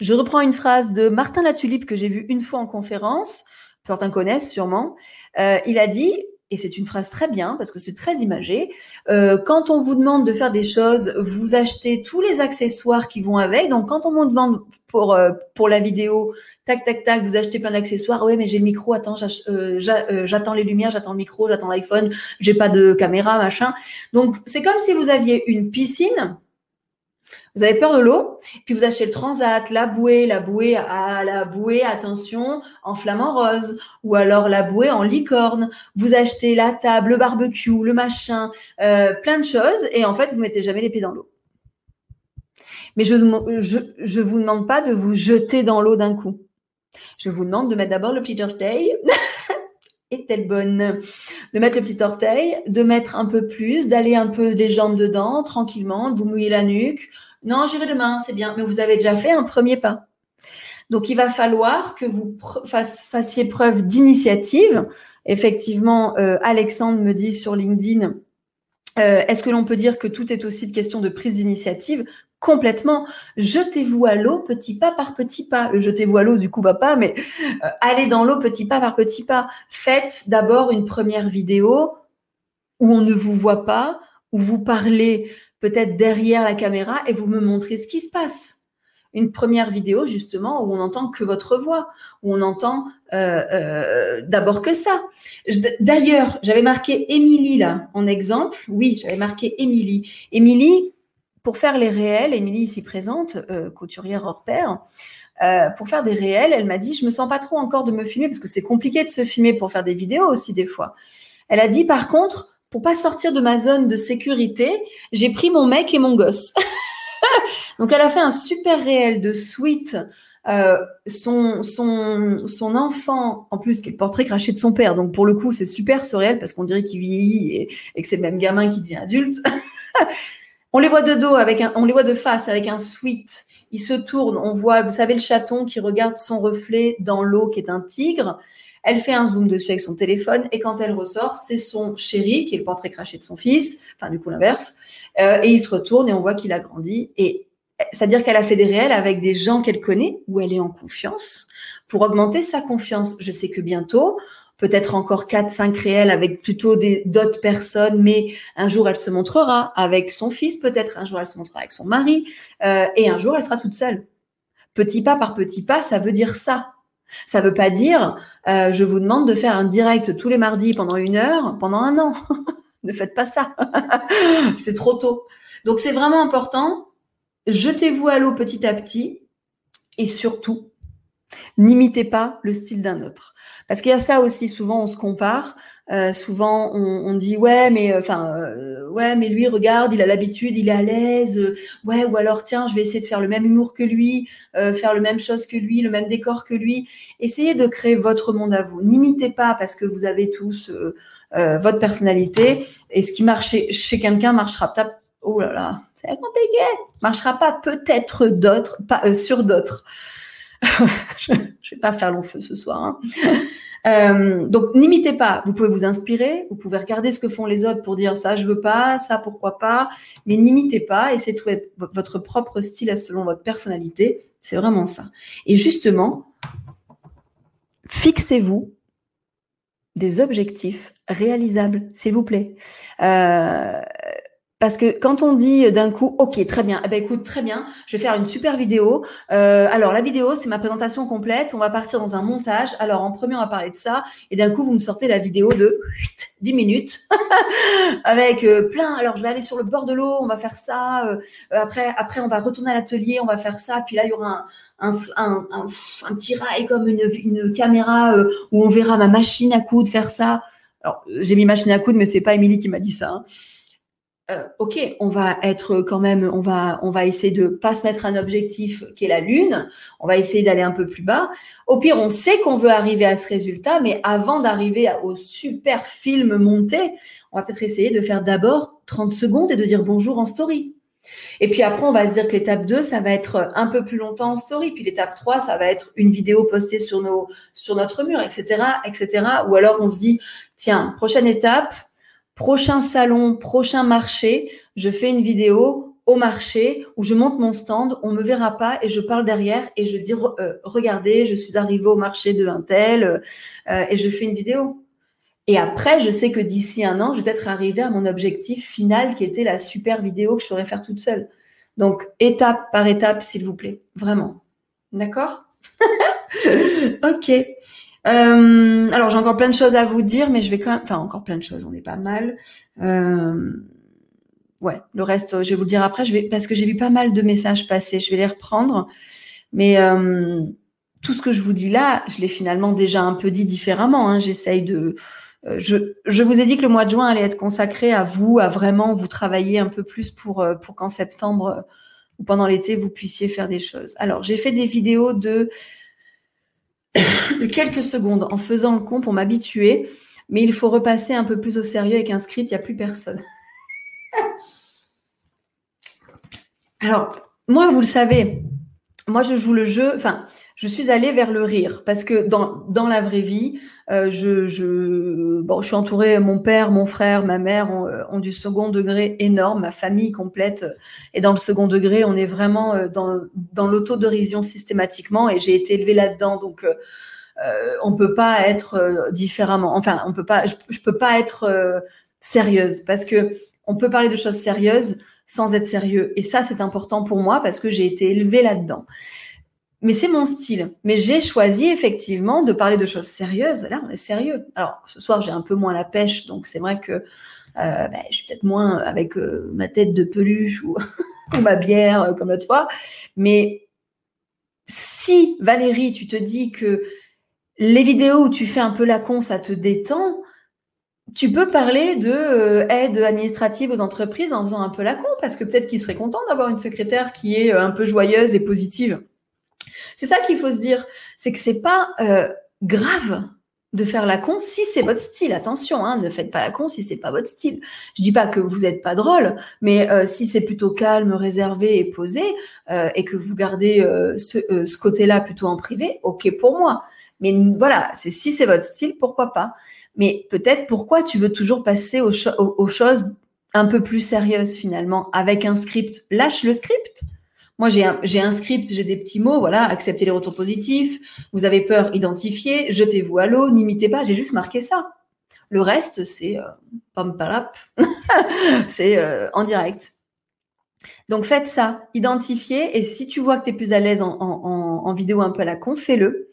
Je reprends une phrase de Martin Latulipe que j'ai vue une fois en conférence. Certains connaissent sûrement. Euh, il a dit, et c'est une phrase très bien parce que c'est très imagé. Euh, quand on vous demande de faire des choses, vous achetez tous les accessoires qui vont avec. Donc, quand on vous demande pour euh, pour la vidéo, tac tac tac, vous achetez plein d'accessoires. Ouais, mais j'ai le micro. Attends, euh, j'attends les lumières, j'attends le micro, j'attends l'iPhone. J'ai pas de caméra, machin. Donc, c'est comme si vous aviez une piscine vous avez peur de l'eau, puis vous achetez le transat, la bouée, la bouée à la bouée, attention, en flamant rose, ou alors la bouée en licorne. Vous achetez la table, le barbecue, le machin, euh, plein de choses, et en fait, vous mettez jamais les pieds dans l'eau. Mais je ne vous demande pas de vous jeter dans l'eau d'un coup. Je vous demande de mettre d'abord le petit orteil. est-elle bonne De mettre le petit orteil, de mettre un peu plus, d'aller un peu des jambes dedans, tranquillement, de vous mouiller la nuque, non, j'irai demain, c'est bien. Mais vous avez déjà fait un premier pas. Donc, il va falloir que vous fassiez preuve d'initiative. Effectivement, euh, Alexandre me dit sur LinkedIn, euh, est-ce que l'on peut dire que tout est aussi de question de prise d'initiative Complètement. Jetez-vous à l'eau petit pas par petit pas. Le jetez-vous à l'eau, du coup, va pas, mais euh, allez dans l'eau petit pas par petit pas. Faites d'abord une première vidéo où on ne vous voit pas, où vous parlez peut-être derrière la caméra et vous me montrez ce qui se passe. Une première vidéo justement où on n'entend que votre voix, où on entend euh, euh, d'abord que ça. D'ailleurs, j'avais marqué Émilie là en exemple. Oui, j'avais marqué Émilie. Émilie, pour faire les réels, Émilie ici présente, euh, couturière hors pair, euh, pour faire des réels, elle m'a dit, je me sens pas trop encore de me filmer parce que c'est compliqué de se filmer pour faire des vidéos aussi des fois. Elle a dit, par contre, pour pas sortir de ma zone de sécurité, j'ai pris mon mec et mon gosse. Donc elle a fait un super réel de suite. Euh, son, son, son enfant, en plus, qui est le portrait craché de son père. Donc pour le coup, c'est super ce parce qu'on dirait qu'il vieillit et, et que c'est le même gamin qui devient adulte. on les voit de dos avec un, on les voit de face avec un sweat. Il se tourne, on voit, vous savez, le chaton qui regarde son reflet dans l'eau qui est un tigre. Elle fait un zoom dessus avec son téléphone et quand elle ressort, c'est son chéri qui est le portrait craché de son fils, enfin du coup l'inverse. Euh, et il se retourne et on voit qu'il a grandi. Et c'est-à-dire qu'elle a fait des réels avec des gens qu'elle connaît où elle est en confiance pour augmenter sa confiance. Je sais que bientôt, peut-être encore 4, 5 réels avec plutôt d'autres personnes, mais un jour elle se montrera avec son fils, peut-être un jour elle se montrera avec son mari, euh, et un jour elle sera toute seule. Petit pas par petit pas, ça veut dire ça. Ça veut pas dire euh, je vous demande de faire un direct tous les mardis pendant une heure pendant un an. ne faites pas ça. c'est trop tôt. Donc c'est vraiment important. Jetez-vous à l'eau petit à petit et surtout, n'imitez pas le style d'un autre. Parce qu'il y a ça aussi, souvent on se compare. Euh, souvent on, dit ouais mais euh, enfin euh, ouais mais lui regarde il a l'habitude il est à l'aise. Ouais ou alors tiens je vais essayer de faire le même humour que lui faire le même chose que lui le même décor que lui. Essayez de créer votre monde à vous. N'imitez pas parce que vous avez tous votre personnalité. Et ce qui marche chez, quelqu'un marchera pas. Oh là là c'est compliqué. Marchera pas peut-être d'autres pas sur d'autres je, je vais pas faire long feu ce soir hein. Euh, donc n'imitez pas. Vous pouvez vous inspirer, vous pouvez regarder ce que font les autres pour dire ça je veux pas, ça pourquoi pas, mais n'imitez pas. Essayez de trouver votre propre style selon votre personnalité. C'est vraiment ça. Et justement, fixez-vous des objectifs réalisables, s'il vous plaît. Euh, parce que quand on dit d'un coup, ok, très bien, eh ben écoute, très bien, je vais faire une super vidéo. Euh, alors la vidéo, c'est ma présentation complète. On va partir dans un montage. Alors en premier, on va parler de ça, et d'un coup, vous me sortez la vidéo de 10 minutes avec euh, plein. Alors je vais aller sur le bord de l'eau, on va faire ça. Euh, après, après, on va retourner à l'atelier, on va faire ça. Puis là, il y aura un, un, un, un, petit rail comme une, une caméra euh, où on verra ma machine à coudre faire ça. Alors, j'ai mis machine à coudre, mais c'est pas Émilie qui m'a dit ça. Hein. Euh, ok, on va être quand même, on va, on va essayer de pas se mettre un objectif qui est la lune. On va essayer d'aller un peu plus bas. Au pire, on sait qu'on veut arriver à ce résultat, mais avant d'arriver au super film monté, on va peut-être essayer de faire d'abord 30 secondes et de dire bonjour en story. Et puis après, on va se dire que l'étape 2, ça va être un peu plus longtemps en story. Puis l'étape 3, ça va être une vidéo postée sur, nos, sur notre mur, etc., etc. Ou alors on se dit, tiens, prochaine étape, prochain salon, prochain marché, je fais une vidéo au marché où je monte mon stand, on me verra pas et je parle derrière et je dis euh, regardez, je suis arrivée au marché de un tel euh, et je fais une vidéo. Et après, je sais que d'ici un an, je vais peut-être arriver à mon objectif final qui était la super vidéo que je saurais faire toute seule. Donc, étape par étape, s'il vous plaît. Vraiment. D'accord? Ok. Euh, alors j'ai encore plein de choses à vous dire, mais je vais quand même, enfin encore plein de choses, on est pas mal. Euh, ouais, le reste, je vais vous le dire après, je vais parce que j'ai vu pas mal de messages passer, je vais les reprendre. Mais euh, tout ce que je vous dis là, je l'ai finalement déjà un peu dit différemment. Hein. J'essaye de, euh, je, je, vous ai dit que le mois de juin allait être consacré à vous, à vraiment vous travailler un peu plus pour euh, pour qu'en septembre ou pendant l'été vous puissiez faire des choses. Alors j'ai fait des vidéos de quelques secondes en faisant le con pour m'habituer, mais il faut repasser un peu plus au sérieux avec un script, il n'y a plus personne. Alors, moi, vous le savez, moi, je joue le jeu, enfin, je suis allée vers le rire parce que dans, dans la vraie vie, euh, je, je, bon, je suis entourée, mon père, mon frère, ma mère ont, euh, ont, du second degré énorme, ma famille complète. Est dans le second degré, on est vraiment euh, dans, dans l'autodérision systématiquement et j'ai été élevée là-dedans, donc euh, on peut pas être différemment, enfin, on peut pas, je, je peux pas être sérieuse parce que on peut parler de choses sérieuses sans être sérieux. Et ça c'est important pour moi parce que j'ai été élevée là-dedans mais c'est mon style. Mais j'ai choisi effectivement de parler de choses sérieuses. Là, on est sérieux. Alors, ce soir, j'ai un peu moins la pêche, donc c'est vrai que euh, ben, je suis peut-être moins avec euh, ma tête de peluche ou ma bière, euh, comme l'autre fois. Mais si, Valérie, tu te dis que les vidéos où tu fais un peu la con, ça te détend, tu peux parler de aide administrative aux entreprises en faisant un peu la con, parce que peut-être qu'ils seraient contents d'avoir une secrétaire qui est un peu joyeuse et positive. C'est ça qu'il faut se dire, c'est que c'est pas grave de faire la con si c'est votre style. Attention, hein, ne faites pas la con si c'est pas votre style. Je dis pas que vous n'êtes pas drôle, mais euh, si c'est plutôt calme, réservé et posé, euh, et que vous gardez euh, ce, côté-là plutôt en privé, ok pour moi. Mais voilà, c'est si c'est votre style, pourquoi pas. Mais peut-être pourquoi tu veux toujours passer aux choses un peu plus sérieuses finalement avec un script. Lâche le script. Moi, j'ai un, script, j'ai des petits mots, voilà, acceptez les retours positifs, vous avez peur, identifiez, jetez-vous à l'eau, n'imitez pas, j'ai juste marqué ça. Le reste, c'est euh, pam palap, c'est euh, en direct. Donc faites ça, identifiez, et si tu vois que tu es plus à l'aise en, vidéo un peu à la con, fais-le.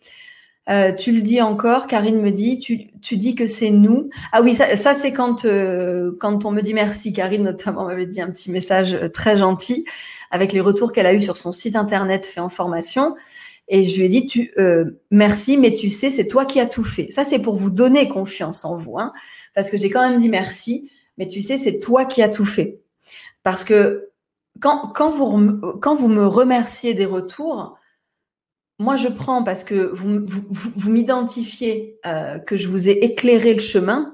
Euh, tu le dis encore, Karine me dit, tu, dis que c'est nous. Ah oui, ça, ça c'est quand, quand on me dit merci. Karine notamment m'avait dit un petit message très gentil avec les retours qu'elle a eus sur son site internet fait en formation. Et je lui ai dit, tu, euh, merci, mais tu sais, c'est toi qui as tout fait. Ça, c'est pour vous donner confiance en vous, hein, parce que j'ai quand même dit merci, mais tu sais, c'est toi qui as tout fait. Parce que quand, quand, vous, quand vous me remerciez des retours, moi, je prends parce que vous, vous, vous, m'identifiez euh, que je vous ai éclairé le chemin,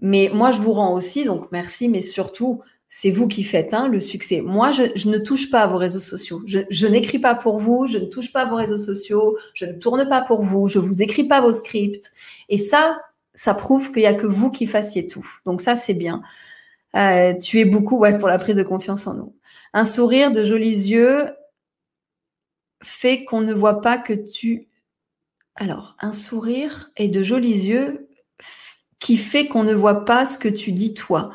mais moi, je vous rends aussi, donc merci, mais surtout, c'est vous qui faites hein, le succès. Moi, je, ne touche pas à vos réseaux sociaux. Je, n'écris pas pour vous, je ne touche pas à vos réseaux sociaux, je ne tourne pas pour vous, je vous écris pas vos scripts. Et ça, ça prouve qu'il n'y a que vous qui fassiez tout. Donc ça, c'est bien. Euh, tu es beaucoup ouais, pour la prise de confiance en nous. Un sourire de jolis yeux fait qu'on ne voit pas que tu... Alors, un sourire et de jolis yeux qui fait qu'on ne voit pas ce que tu dis toi.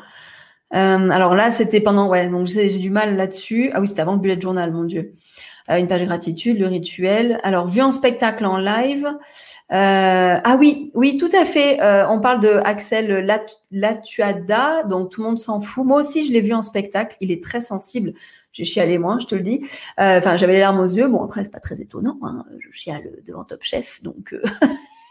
Euh, alors là, c'était pendant, ouais, donc j'ai du mal là-dessus. Ah oui, c'était avant le bullet journal, mon Dieu. Euh, une page de gratitude, le rituel. Alors, vu en spectacle en live. Euh, ah oui, oui, tout à fait. On parle de Axel Latuada, donc tout le monde s'en fout. Moi aussi, je l'ai vu en spectacle. Il est très sensible. J'ai chialé moi, je te le dis. Euh, enfin, j'avais les larmes aux yeux. Bon, après, c'est pas très étonnant. Hein. Je chiale devant Top Chef, donc.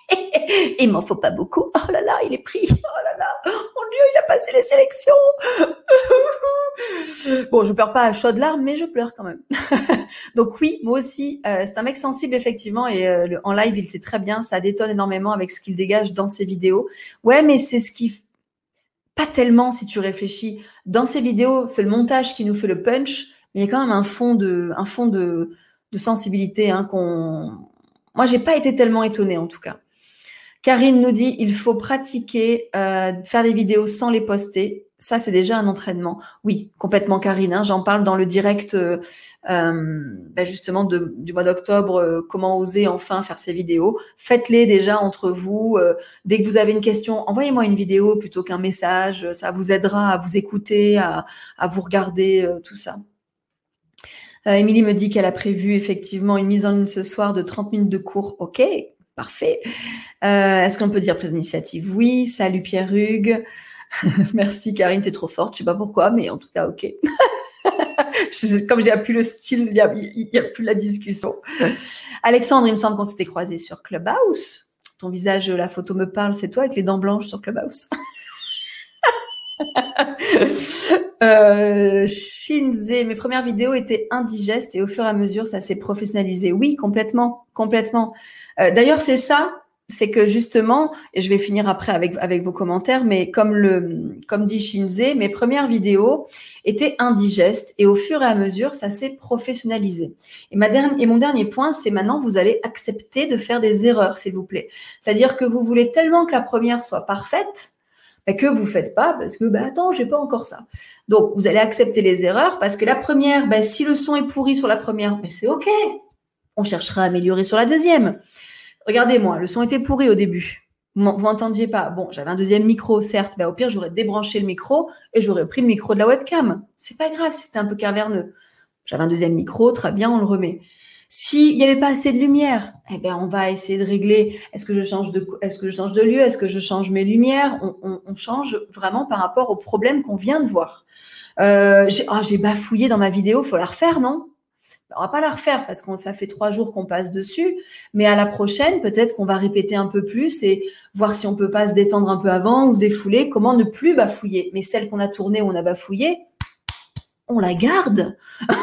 il m'en faut pas beaucoup. Oh là là, il est pris. Oh là là, mon Dieu, il a passé les sélections. bon, je pleure pas à chaudes larmes, mais je pleure quand même. Donc oui, moi aussi, euh, c'est un mec sensible effectivement et euh, en live, il sait très bien. Ça détonne énormément avec ce qu'il dégage dans ses vidéos. Ouais, mais c'est ce qui pas tellement si tu réfléchis. Dans ses vidéos, c'est le montage qui nous fait le punch, mais il y a quand même un fond de, un fond de, de sensibilité hein, qu'on. Moi, j'ai pas été tellement étonnée en tout cas. Karine nous dit il faut pratiquer, euh, faire des vidéos sans les poster. Ça, c'est déjà un entraînement. Oui, complètement, Karine. Hein, J'en parle dans le direct euh, euh ben justement du mois d'octobre. Euh, comment oser enfin faire ces vidéos Faites-les déjà entre vous. Euh, dès que vous avez une question, envoyez-moi une vidéo plutôt qu'un message. Ça vous aidera à vous écouter, à, à vous regarder, tout ça. Émilie me dit qu'elle a prévu effectivement une mise en ligne ce soir de 30 minutes de cours. OK, Parfait. Est-ce qu'on peut dire prise d'initiative Oui. Salut Pierre Hugues. Merci Karine, t'es trop forte. Je sais pas pourquoi, mais en tout cas, ok. Comme j'ai plus le style, il n'y a, plus la discussion. Alexandre, il me semble qu'on s'était croisés sur Clubhouse. Ton visage, la photo me parle, c'est toi avec les dents blanches sur Clubhouse. euh, Shinze, mes premières vidéos étaient indigestes et au fur et à mesure, ça s'est professionnalisé. Oui, complètement, complètement. Euh, d'ailleurs, c'est ça, c'est que justement, et je vais finir après avec, avec vos commentaires, mais comme, le, comme dit Shinze, mes premières vidéos étaient indigestes et au fur et à mesure, ça s'est professionnalisé. Et, ma et mon dernier point, c'est maintenant, vous allez accepter de faire des erreurs, s'il vous plaît. C'est-à-dire que vous voulez tellement que la première soit parfaite, que vous faites pas parce que bah attends j'ai pas encore ça donc vous allez accepter les erreurs parce que la première bah, si le son est pourri sur la première bah, c'est ok on cherchera à améliorer sur la deuxième Regardez-moi, le son était pourri au début. Vous n'entendiez pas. Bon, j'avais un deuxième micro, certes. mais au pire, j'aurais débranché le micro et j'aurais pris le micro de la webcam. C'est pas grave c'était un peu caverneux. J'avais un deuxième micro, très bien, on le remet. S'il n'y avait pas assez de lumière, eh ben, on va essayer de régler. Est-ce que je change de, est-ce que je change de lieu? Est-ce que je change mes lumières? On, change vraiment par rapport au problème qu'on vient de voir. Euh, ah, j'ai bafouillé dans ma vidéo, faut la refaire, non? On va pas la refaire parce que ça fait trois jours qu'on passe dessus, mais à la prochaine, peut-être qu'on va répéter un peu plus et voir si on peut pas se détendre un peu avant ou se défouler. Comment ne plus bafouiller? Mais celle qu'on a tournée, on a bafouillé, on la garde.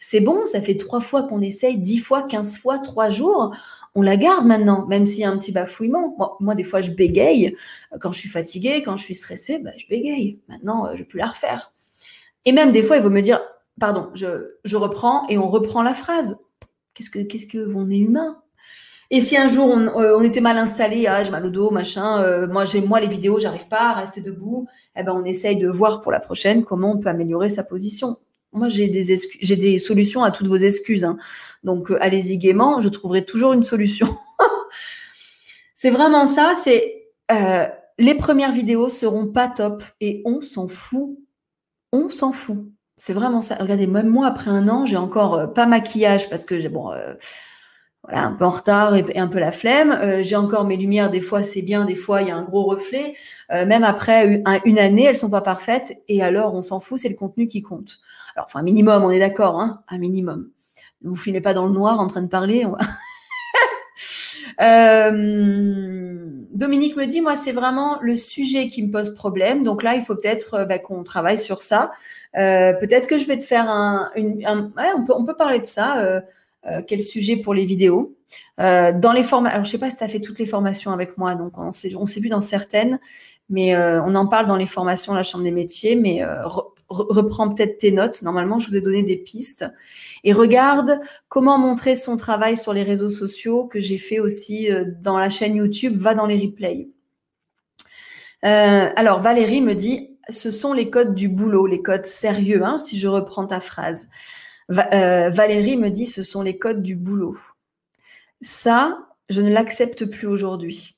C'est bon, ça fait trois fois qu'on essaye, dix fois, quinze fois, trois jours. On la garde maintenant, même s'il y a un petit bafouillement. Moi, des fois, je bégaye. Quand je suis fatiguée, quand je suis stressée, bah, je bégaye. Maintenant, euh, je peux la refaire. Et même des fois, il vaut me dire, pardon, je, reprends et on reprend la phrase. Qu'est-ce que, est humain? Et si un jour euh, on, était mal installé, ah, j'ai mal au dos, machin, euh, moi j'ai moi les vidéos, j'arrive pas à rester debout, eh ben on essaye de voir pour la prochaine comment on peut améliorer sa position. Moi j'ai des j'ai des solutions à toutes vos excuses, hein. donc euh, allez-y gaiement, je trouverai toujours une solution. c'est vraiment ça, c'est les premières vidéos seront pas top et on s'en fout, on s'en fout. C'est vraiment ça. Regardez, même moi, après un an, j'ai encore euh, pas maquillage parce que j'ai bon, euh, voilà, un peu en retard et, un peu la flemme. Euh, j'ai encore mes lumières. Des fois, c'est bien. Des fois, il y a un gros reflet. même après une, année, elles sont pas parfaites. Et alors, on s'en fout. C'est le contenu qui compte. Alors, enfin, un minimum, on est d'accord, hein, un minimum. Ne vous filez pas dans le noir en train de parler. Dominique me dit, moi, c'est vraiment le sujet qui me pose problème. Donc là, il faut peut-être bah, qu'on travaille sur ça. Euh, peut-être que je vais te faire un, ouais, on, peut, parler de ça. Euh, euh, quel sujet pour les vidéos Dans les formations, alors je sais pas si tu as fait toutes les formations avec moi, donc on s'est, vu dans certaines, mais on en parle dans les formations la Chambre des métiers, mais reprends peut-être tes notes. Normalement, je vous ai donné des pistes. Et regarde comment montrer son travail sur les réseaux sociaux que j'ai fait aussi dans la chaîne YouTube. Va dans les replays. alors, Valérie me dit ce sont les codes du boulot, les codes sérieux, hein, si je reprends ta phrase. Euh, Valérie me dit ce sont les codes du boulot. Ça, je ne l'accepte plus aujourd'hui.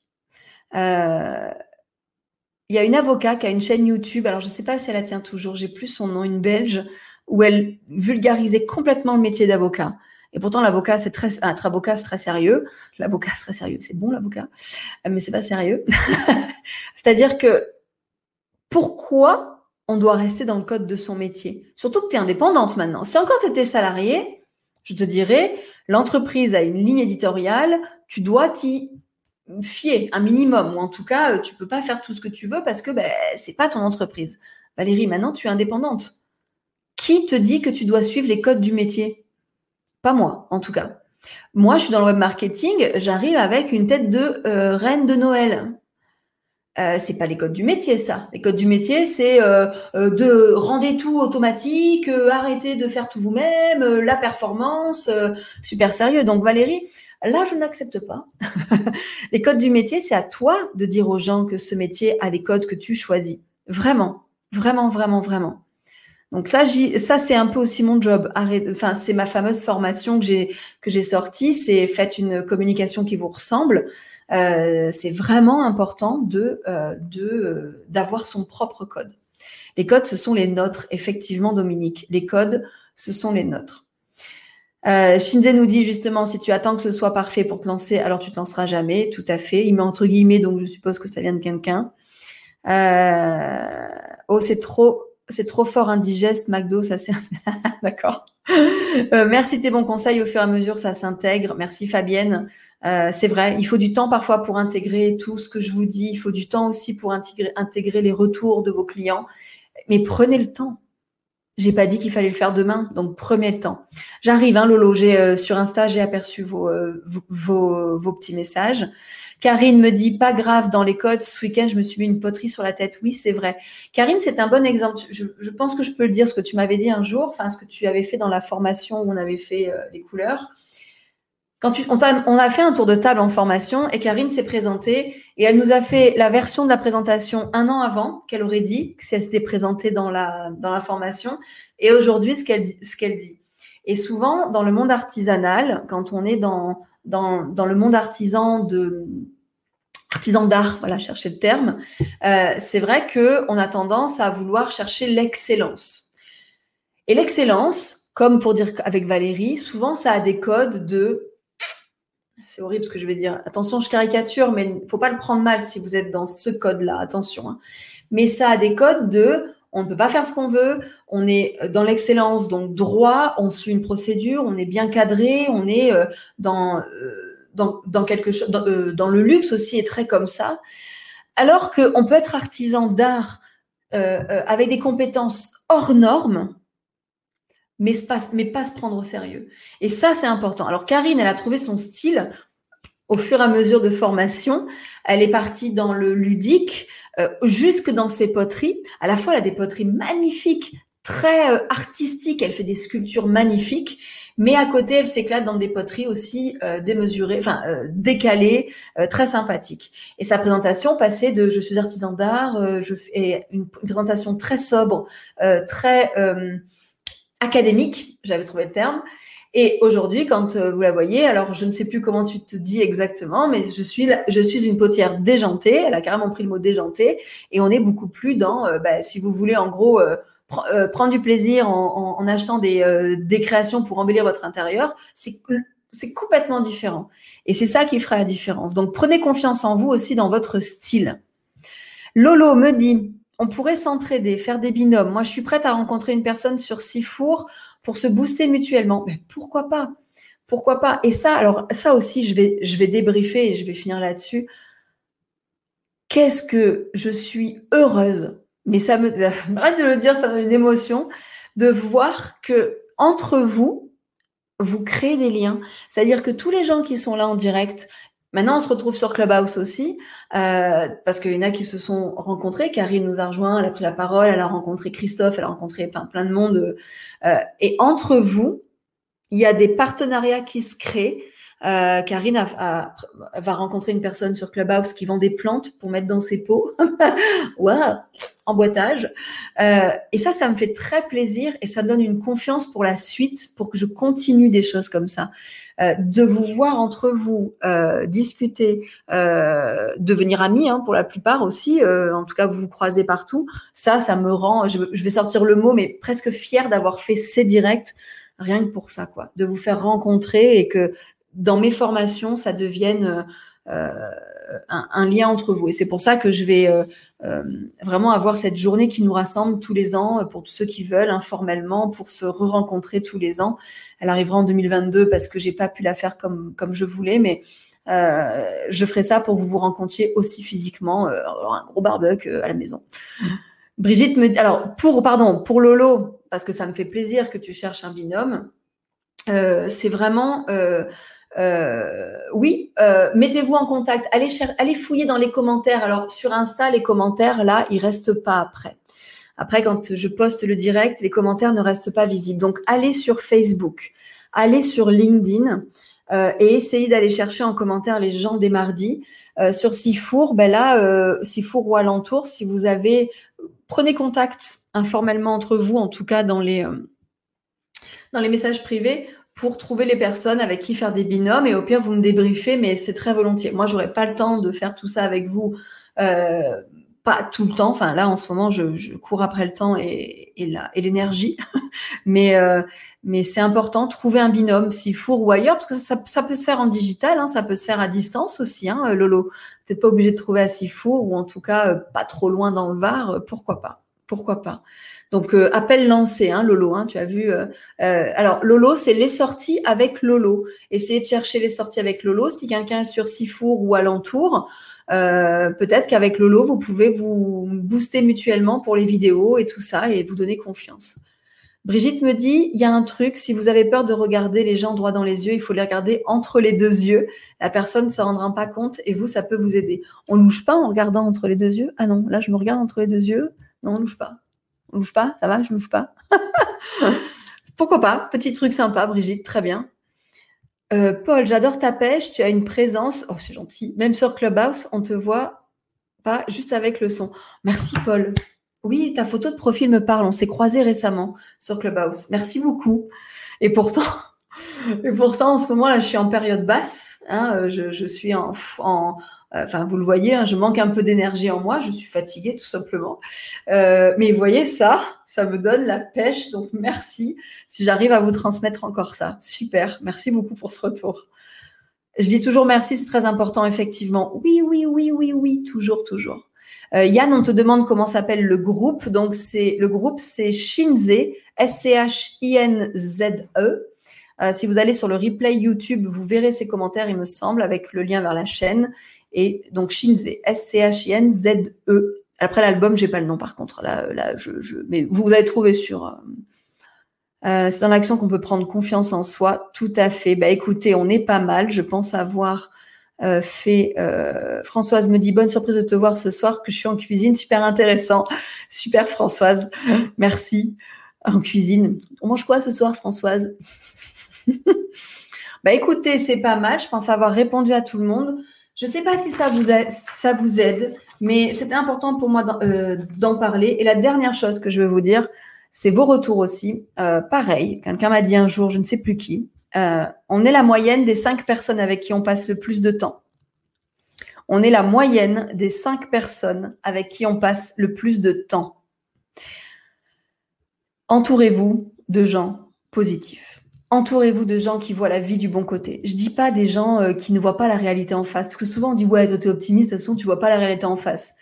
Euh, il y a une avocate qui a une chaîne YouTube, alors je ne sais pas si elle la tient toujours, j'ai plus son nom, une belge, où elle vulgarisait complètement le métier d'avocat. Et pourtant, l'avocat, c'est très, être avocat, c'est très sérieux. L'avocat, c'est très sérieux. C'est bon, l'avocat. Mais c'est pas sérieux. C'est-à-dire que pourquoi on doit rester dans le code de son métier? Surtout que tu es indépendante maintenant. Si encore tu étais salarié, je te dirais, l'entreprise a une ligne éditoriale, tu dois t'y fier un minimum, ou en tout cas, tu peux pas faire tout ce que tu veux parce que ben, c'est pas ton entreprise. Valérie, maintenant, tu es indépendante. Qui te dit que tu dois suivre les codes du métier? Pas moi, en tout cas. Moi, je suis dans le web marketing, j'arrive avec une tête de euh, reine de Noël. Euh, c'est pas les codes du métier, ça. Les codes du métier, c'est euh, euh, de rendre tout automatique, arrêter de faire tout vous-même, la performance, super sérieux. Donc Valérie, là, je n'accepte pas. les codes du métier, c'est à toi de dire aux gens que ce métier a les codes que tu choisis. Vraiment, vraiment, vraiment, vraiment. Donc ça, ça c'est un peu aussi mon job. Enfin, c'est ma fameuse formation que j'ai que j'ai sortie. C'est faites une communication qui vous ressemble. Euh, c'est vraiment important de euh, euh, d'avoir son propre code. Les codes, ce sont les nôtres, effectivement, Dominique. Les codes, ce sont les nôtres. Euh, Shinze nous dit justement, si tu attends que ce soit parfait pour te lancer, alors tu te lanceras jamais. Tout à fait. Il met entre guillemets, donc je suppose que ça vient de quelqu'un. Euh, oh, c'est trop, c'est trop fort indigeste, McDo, ça c'est. D'accord. Euh, merci tes bons conseils. Au fur et à mesure, ça s'intègre. Merci Fabienne. Euh, c'est vrai, il faut du temps parfois pour intégrer tout ce que je vous dis. Il faut du temps aussi pour intégrer, intégrer les retours de vos clients. Mais prenez le temps. J'ai pas dit qu'il fallait le faire demain, donc le temps. J'arrive, hein, Lolo. J'ai euh, sur Insta, j'ai aperçu vos, vos, vos petits messages. Karine me dit pas grave dans les codes. Ce week-end, je me suis mis une poterie sur la tête. Oui, c'est vrai. Karine, c'est un bon exemple. Je, pense que je peux le dire, ce que tu m'avais dit un jour, enfin ce que tu avais fait dans la formation où on avait fait euh, les couleurs. Quand tu, on, a, on, a, fait un tour de table en formation et Karine s'est présentée et elle nous a fait la version de la présentation un an avant qu'elle aurait dit, si elle s'était présentée dans la, dans la formation, et aujourd'hui ce qu'elle ce qu'elle dit. Et souvent, dans le monde artisanal, quand on est dans, dans, dans le monde artisan de artisan d'art, voilà, chercher le terme, euh, c'est vrai que on a tendance à vouloir chercher l'excellence. Et l'excellence, comme pour dire avec Valérie, souvent ça a des codes de c'est horrible ce que je vais dire. Attention, je caricature, mais il ne faut pas le prendre mal si vous êtes dans ce code-là. Attention. Hein. Mais ça a des codes de on ne peut pas faire ce qu'on veut, on est dans l'excellence, donc droit, on suit une procédure, on est bien cadré, on est euh, dans, euh, dans, dans, quelque chose, dans, euh, dans, le luxe aussi est très comme ça. Alors qu'on peut être artisan d'art avec des compétences hors normes, mais pas, mais pas se prendre au sérieux. Et ça, c'est important. Alors, Karine, elle a trouvé son style au fur et à mesure de formation. Elle est partie dans le ludique, euh, jusque dans ses poteries. À la fois, elle a des poteries magnifiques, très euh, artistiques. Elle fait des sculptures magnifiques. Mais à côté, elle s'éclate dans des poteries aussi euh, démesurées, enfin décalées, très sympathiques. Et sa présentation passait de je suis artisan d'art, je fais une, présentation très sobre, très académique, j'avais trouvé le terme, et aujourd'hui, quand euh, vous la voyez, alors je ne sais plus comment tu te dis exactement, mais je suis, je suis une potière déjantée. Elle a carrément pris le mot déjantée. Et on est beaucoup plus dans, euh, bah, si vous voulez, en gros, euh, prendre du plaisir en, achetant des, des, créations pour embellir votre intérieur. C'est complètement différent. Et c'est ça qui fera la différence. Donc prenez confiance en vous aussi dans votre style. Lolo me dit, on pourrait s'entraider, faire des binômes. Moi, je suis prête à rencontrer une personne sur Sifour pour se booster mutuellement. Mais pourquoi pas? Pourquoi pas? Et ça, alors ça aussi, je vais, je vais débriefer et je vais finir là-dessus. Qu'est-ce que je suis heureuse, mais ça me, arrête de le dire, ça donne une émotion, de voir que entre vous, vous créez des liens. C'est-à-dire que tous les gens qui sont là en direct, Maintenant, on se retrouve sur Clubhouse aussi, euh, parce qu'il y en a qui se sont rencontrés. Karine nous a rejoint, elle a pris la parole, elle a rencontré Christophe, elle a rencontré plein, de monde. Euh, et entre vous, il y a des partenariats qui se créent. Euh, Karine va rencontrer une personne sur Clubhouse qui vend des plantes pour mettre dans ses pots. Waouh, emboîtage. Euh, et ça, ça me fait très plaisir et ça donne une confiance pour la suite, pour que je continue des choses comme ça. Euh, de vous voir entre vous, euh, discuter, euh, devenir amis hein, pour la plupart aussi. en tout cas, vous vous croisez partout. Ça, ça me rend, je, vais sortir le mot, mais presque fière d'avoir fait ces directs rien que pour ça, quoi, de vous faire rencontrer et que dans mes formations, ça devienne un, lien entre vous. Et c'est pour ça que je vais euh, euh, vraiment avoir cette journée qui nous rassemble tous les ans euh, pour tous ceux qui veulent informellement pour se re-rencontrer tous les ans. Elle arrivera en 2022 parce que j'ai pas pu la faire comme comme je voulais, mais je ferai ça pour que vous vous rencontriez aussi physiquement, un gros barbecue à la maison. Brigitte me dit, alors pour pardon pour Lolo parce que ça me fait plaisir que tu cherches un binôme. c'est vraiment euh, oui, euh, mettez-vous en contact, allez, allez fouiller dans les commentaires. Alors sur Insta, les commentaires, là, ils restent pas après. Après, quand je poste le direct, les commentaires ne restent pas visibles. Donc, allez sur Facebook, allez sur LinkedIn euh, et essayez d'aller chercher en commentaire les gens des mardis. Sur Sifour, ben là, Sifour ou alentour, si vous avez, prenez contact informellement entre vous, en tout cas dans les messages privés pour trouver les personnes avec qui faire des binômes. Et au pire, vous me débriefez, mais c'est très volontiers. Moi, j'aurais pas le temps de faire tout ça avec vous, euh, pas tout le temps. Enfin, là, en ce moment, je, cours après le temps et, l'énergie. mais euh, mais c'est important, trouver un binôme, si four ou ailleurs, parce que ça, peut se faire en digital, hein, ça peut se faire à distance aussi, hein, Lolo. Peut-être pas obligé de trouver à Sifour ou en tout cas euh, pas trop loin dans le Var, pourquoi pas? Pourquoi pas? Donc euh, appel lancé, hein, Lolo. Hein, tu as vu. Euh, euh, alors Lolo, c'est les sorties avec Lolo. Essayez de chercher les sorties avec Lolo. Si quelqu'un est sur Sifour ou alentour, peut-être qu'avec Lolo, vous pouvez vous booster mutuellement pour les vidéos et tout ça et vous donner confiance. Brigitte me dit, il y a un truc, si vous avez peur de regarder les gens droit dans les yeux, il faut les regarder entre les deux yeux. La personne ne s'en rendra pas compte et vous, ça peut vous aider. On louche pas en regardant entre les deux yeux? Ah non, là, je me regarde entre les deux yeux? Non, on louche pas. On louche pas Ça va Je louche pas Pourquoi pas Petit truc sympa, Brigitte, très bien. Euh, Paul, j'adore ta pêche, tu as une présence. Oh, c'est gentil. Même sur Clubhouse, on te voit pas juste avec le son. Merci, Paul. Oui, ta photo de profil me parle. On s'est croisés récemment sur Clubhouse. Merci beaucoup. Et pourtant, pourtant, en ce moment là, je suis en période basse. Hein, euh, je, suis en, enfin, vous le voyez, hein, je manque un peu d'énergie en moi, je suis fatiguée tout simplement. Euh, mais vous voyez ça, ça me donne la pêche, donc merci si j'arrive à vous transmettre encore ça. Super, merci beaucoup pour ce retour. Je dis toujours merci, c'est très important, effectivement. Oui, oui, oui, oui, oui, toujours, toujours. Euh, Yann, on te demande comment s'appelle le groupe. Donc, c'est le groupe, c'est Shinze, S-C-H-I-N-Z-E. Euh, si vous allez sur le replay YouTube, vous verrez ces commentaires, il me semble, avec le lien vers la chaîne. Et donc, Shinze, S-C-H-I-N-Z-E. Après l'album, j'ai pas le nom par contre. Là, là je, mais vous allez trouver sur. Euh, euh, c'est dans l'action qu'on peut prendre confiance en soi. Tout à fait. Bah écoutez, on est pas mal. Je pense avoir euh, fait. Françoise me dit bonne surprise de te voir ce soir que je suis en cuisine. Super intéressant. Super Françoise. Merci. En cuisine. On mange quoi ce soir, Françoise? Bah écoutez, c'est pas mal. Je pense avoir répondu à tout le monde. Je ne sais pas si ça vous, aide, mais c'était important pour moi euh, d'en parler. Et la dernière chose que je veux vous dire, c'est vos retours aussi. Euh, pareil, quelqu'un m'a dit un jour, je ne sais plus qui, euh, on est la moyenne des cinq personnes avec qui on passe le plus de temps. On est la moyenne des cinq personnes avec qui on passe le plus de temps. Entourez-vous de gens positifs entourez-vous de gens qui voient la vie du bon côté. Je dis pas des gens euh, qui ne voient pas la réalité en face, parce que souvent on dit ouais, toi t'es optimiste, de toute façon tu vois pas la réalité en face.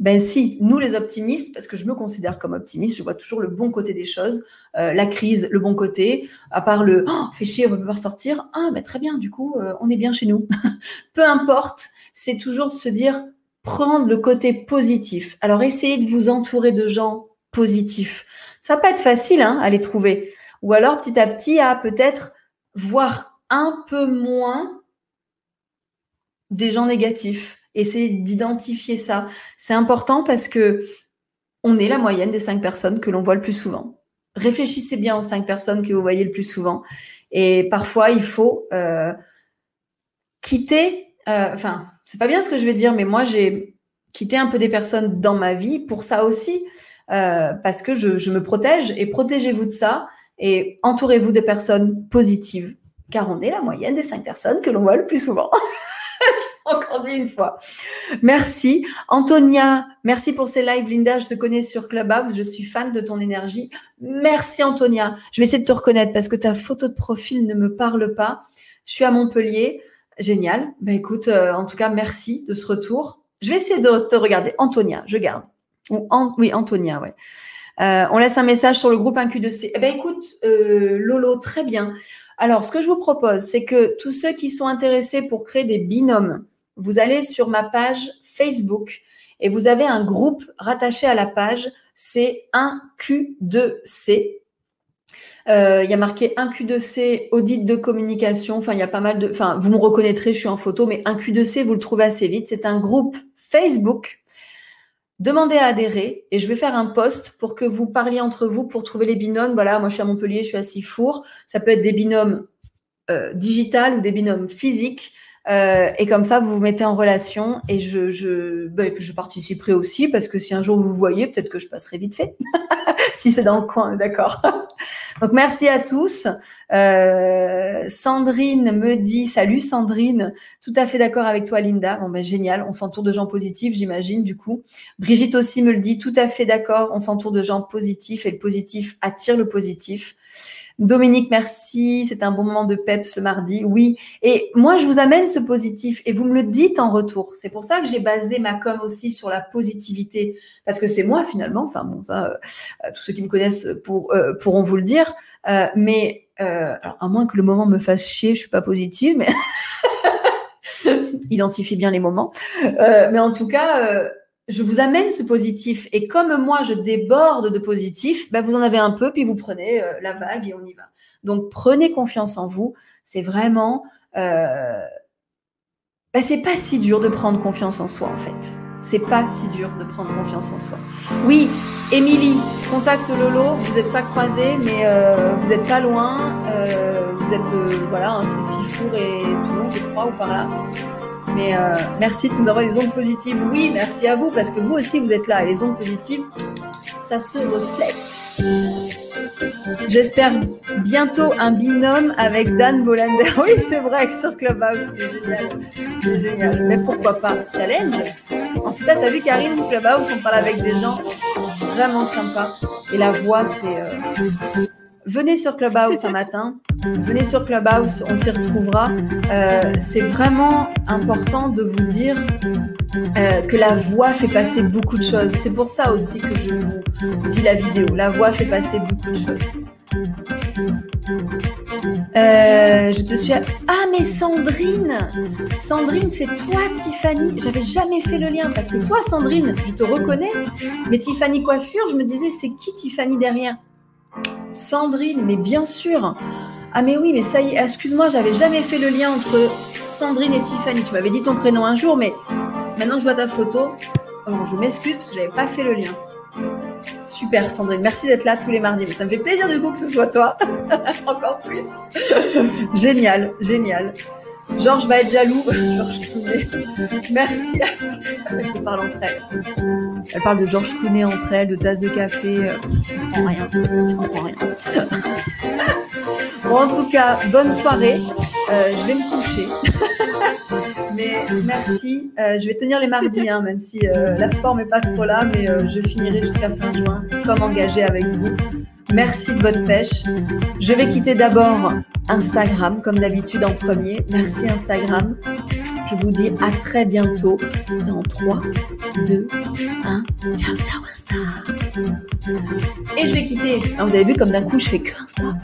Ben si, nous les optimistes, parce que je me considère comme optimiste, je vois toujours le bon côté des choses, euh, la crise, le bon côté, à part le oh, fait chier, on va pouvoir sortir. Ah ben très bien, du coup euh, on est bien chez nous. Peu importe, c'est toujours de se dire prendre le côté positif. Alors essayez de vous entourer de gens positifs. Ça va pas être facile hein, à les trouver. Ou alors petit à petit à peut-être voir un peu moins des gens négatifs. Essayer d'identifier ça. C'est important parce que on est la moyenne des cinq personnes que l'on voit le plus souvent. Réfléchissez bien aux cinq personnes que vous voyez le plus souvent. Et parfois, il faut euh, quitter. Euh, enfin, c'est pas bien ce que je vais dire, mais moi, j'ai quitté un peu des personnes dans ma vie pour ça aussi, euh, parce que je, me protège. Et protégez-vous de ça et entourez-vous de personnes positives, car on est la moyenne des cinq personnes que l'on voit le plus souvent. Encore dit une fois. Merci. Antonia, merci pour ces lives. Linda, je te connais sur Clubhouse. Je suis fan de ton énergie. Merci, Antonia. Je vais essayer de te reconnaître parce que ta photo de profil ne me parle pas. Je suis à Montpellier. Génial. Ben écoute, euh, en tout cas, merci de ce retour. Je vais essayer de te regarder. Antonia, je garde. Ou oui, Antonia, ouais. Euh, on laisse un message sur le groupe 1Q2C. Eh ben écoute, euh, Lolo, très bien. Alors, ce que je vous propose, c'est que tous ceux qui sont intéressés pour créer des binômes, vous allez sur ma page Facebook et vous avez un groupe rattaché à la page, c'est 1Q2C. Euh, il y a marqué 1Q2C, audit de communication. Enfin, il y a pas mal de. Enfin, vous me reconnaîtrez, je suis en photo, mais 1Q2C, vous le trouvez assez vite. C'est un groupe Facebook Demandez à adhérer et je vais faire un post pour que vous parliez entre vous pour trouver les binômes. Voilà, moi je suis à Montpellier, je suis à Sifour. Ça peut être des binômes euh, ou des binômes physiques. Euh, et comme ça, vous vous mettez en relation et je, je, ben, je participerai aussi parce que si un jour vous voyez, peut-être que je passerai vite fait. si c'est dans le coin, d'accord. Donc merci à tous. Euh, Sandrine me dit salut Sandrine, tout à fait d'accord avec toi Linda. Bon ben génial, on s'entoure de gens positifs, j'imagine du coup. Brigitte aussi me le dit, tout à fait d'accord, on s'entoure de gens positifs et le positif attire le positif. Dominique, merci. C'est un bon moment de peps le mardi. Oui. Et moi, je vous amène ce positif et vous me le dites en retour. C'est pour ça que j'ai basé ma com aussi sur la positivité. Parce que c'est moi, finalement. Enfin, bon, ça, euh, tous ceux qui me connaissent pour, euh, pourront vous le dire. Euh, mais, alors, à moins que le moment me fasse chier, je suis pas positive, mais identifie bien les moments. mais en tout cas, je vous amène ce positif. Et comme moi, je déborde de positif, ben vous en avez un peu, puis vous prenez euh, la vague et on y va. Donc, prenez confiance en vous. C'est vraiment... Euh, ben, c'est pas si dur de prendre confiance en soi, en fait. C'est pas si dur de prendre confiance en soi. Oui, Émilie, contacte Lolo. Vous n'êtes pas croisés, mais euh, vous n'êtes pas loin. Euh, vous êtes, voilà, c'est Sifour et Toulon, je crois, ou par là. Mais euh, merci de nous envoyer des ondes positives. Oui, merci à vous, parce que vous aussi, vous êtes là. Et les ondes positives, ça se reflète. J'espère bientôt un binôme avec Dan Bolander. Oui, c'est vrai, sur Clubhouse, c'est génial. C'est génial. Mais pourquoi pas? Challenge En tout cas, tu as vu Karine, Clubhouse, on parle avec des gens vraiment sympas. Et la voix, c'est... Euh, venez sur Clubhouse un matin. Venez sur Clubhouse, on s'y retrouvera. Euh, c'est vraiment important de vous dire euh, que la voix fait passer beaucoup de choses. C'est pour ça aussi que je vous dis la vidéo. La voix fait passer beaucoup de choses. Euh, je te suis. Ah, mais Sandrine Sandrine, c'est toi, Tiffany. J'avais jamais fait le lien parce que toi, Sandrine, je te reconnais. Mais Tiffany Coiffure, je me disais, c'est qui Tiffany derrière? Sandrine, mais bien sûr. Ah, mais oui, mais ça y est, excuse-moi, j'avais jamais fait le lien entre Sandrine et Tiffany. Tu m'avais dit ton prénom un jour, mais maintenant je vois ta photo. Alors, je m'excuse parce que j'avais pas fait le lien. Super Sandrine, merci d'être là tous les mardis. Ça me fait plaisir du coup que ce soit toi. Encore plus. génial, génial. Georges va être jaloux. Georges Clooney. Merci. Elles se parlent entre elles. Elles parlent de Georges Clooney entre elles, de tasses de café. Je comprends rien. Je comprends rien. bon, en tout cas, bonne soirée. Euh, je vais me coucher. Mais merci. Euh, je vais tenir les mardis, hein, même si euh, la forme n'est pas trop là, mais euh, je finirai jusqu'à fin juin, comme engagé avec vous. Merci de votre pêche. Je vais quitter d'abord Instagram, comme d'habitude en premier. Merci Instagram. Je vous dis à très bientôt dans 3, 2, 1. Ciao, ciao Insta. Et je vais quitter. Ah, vous avez vu comme d'un coup je fais que Insta.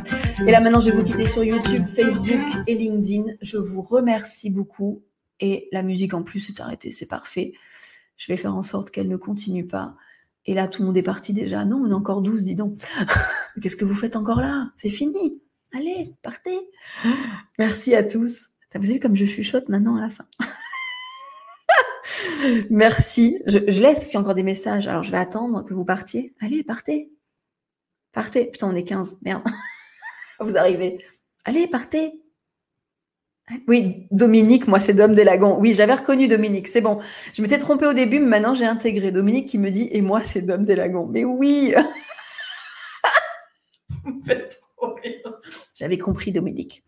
Et là maintenant je vais vous quitter sur YouTube, Facebook et LinkedIn. Je vous remercie beaucoup et la musique en plus est arrêtée, c'est parfait. Je vais faire en sorte qu'elle ne continue pas. Et là, tout le monde est parti déjà. Non, on est encore 12, dis donc. Qu'est-ce que vous faites encore là? C'est fini. Allez, partez. Merci à tous. Vous avez vu comme je chuchote maintenant à la fin? Merci. Je, laisse parce qu'il y a encore des messages. Alors, je vais attendre que vous partiez. Allez, partez. Partez. Putain, on est 15. Merde. vous arrivez. Allez, partez. Oui, Dominique, moi c'est Dom Delagon. Oui, j'avais reconnu Dominique, c'est bon. Je m'étais trompée au début, mais maintenant j'ai intégré Dominique qui me dit et moi c'est Dom Delagon. Mais oui J'avais compris Dominique.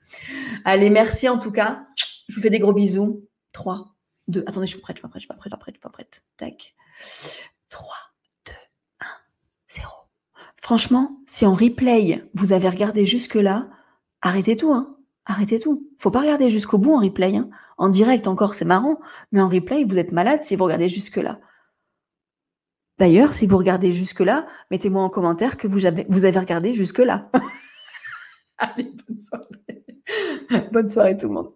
Allez, merci en tout cas. Je vous fais des gros bisous. 3, 2, attendez, je suis prête, je suis prête, je suis pas prête, je suis pas prête, je suis pas prête. Tac. 3, 2, 1, 0. Franchement, si en replay, vous avez regardé jusque-là, arrêtez tout, hein arrêtez tout. Faut pas regarder jusqu'au bout en replay. Hein. En direct encore, c'est marrant, mais en replay, vous êtes malade si vous regardez jusque-là. D'ailleurs, si vous regardez jusque-là, mettez-moi en commentaire que vous avez regardé jusque-là. Allez, bonne soirée. bonne soirée tout le monde.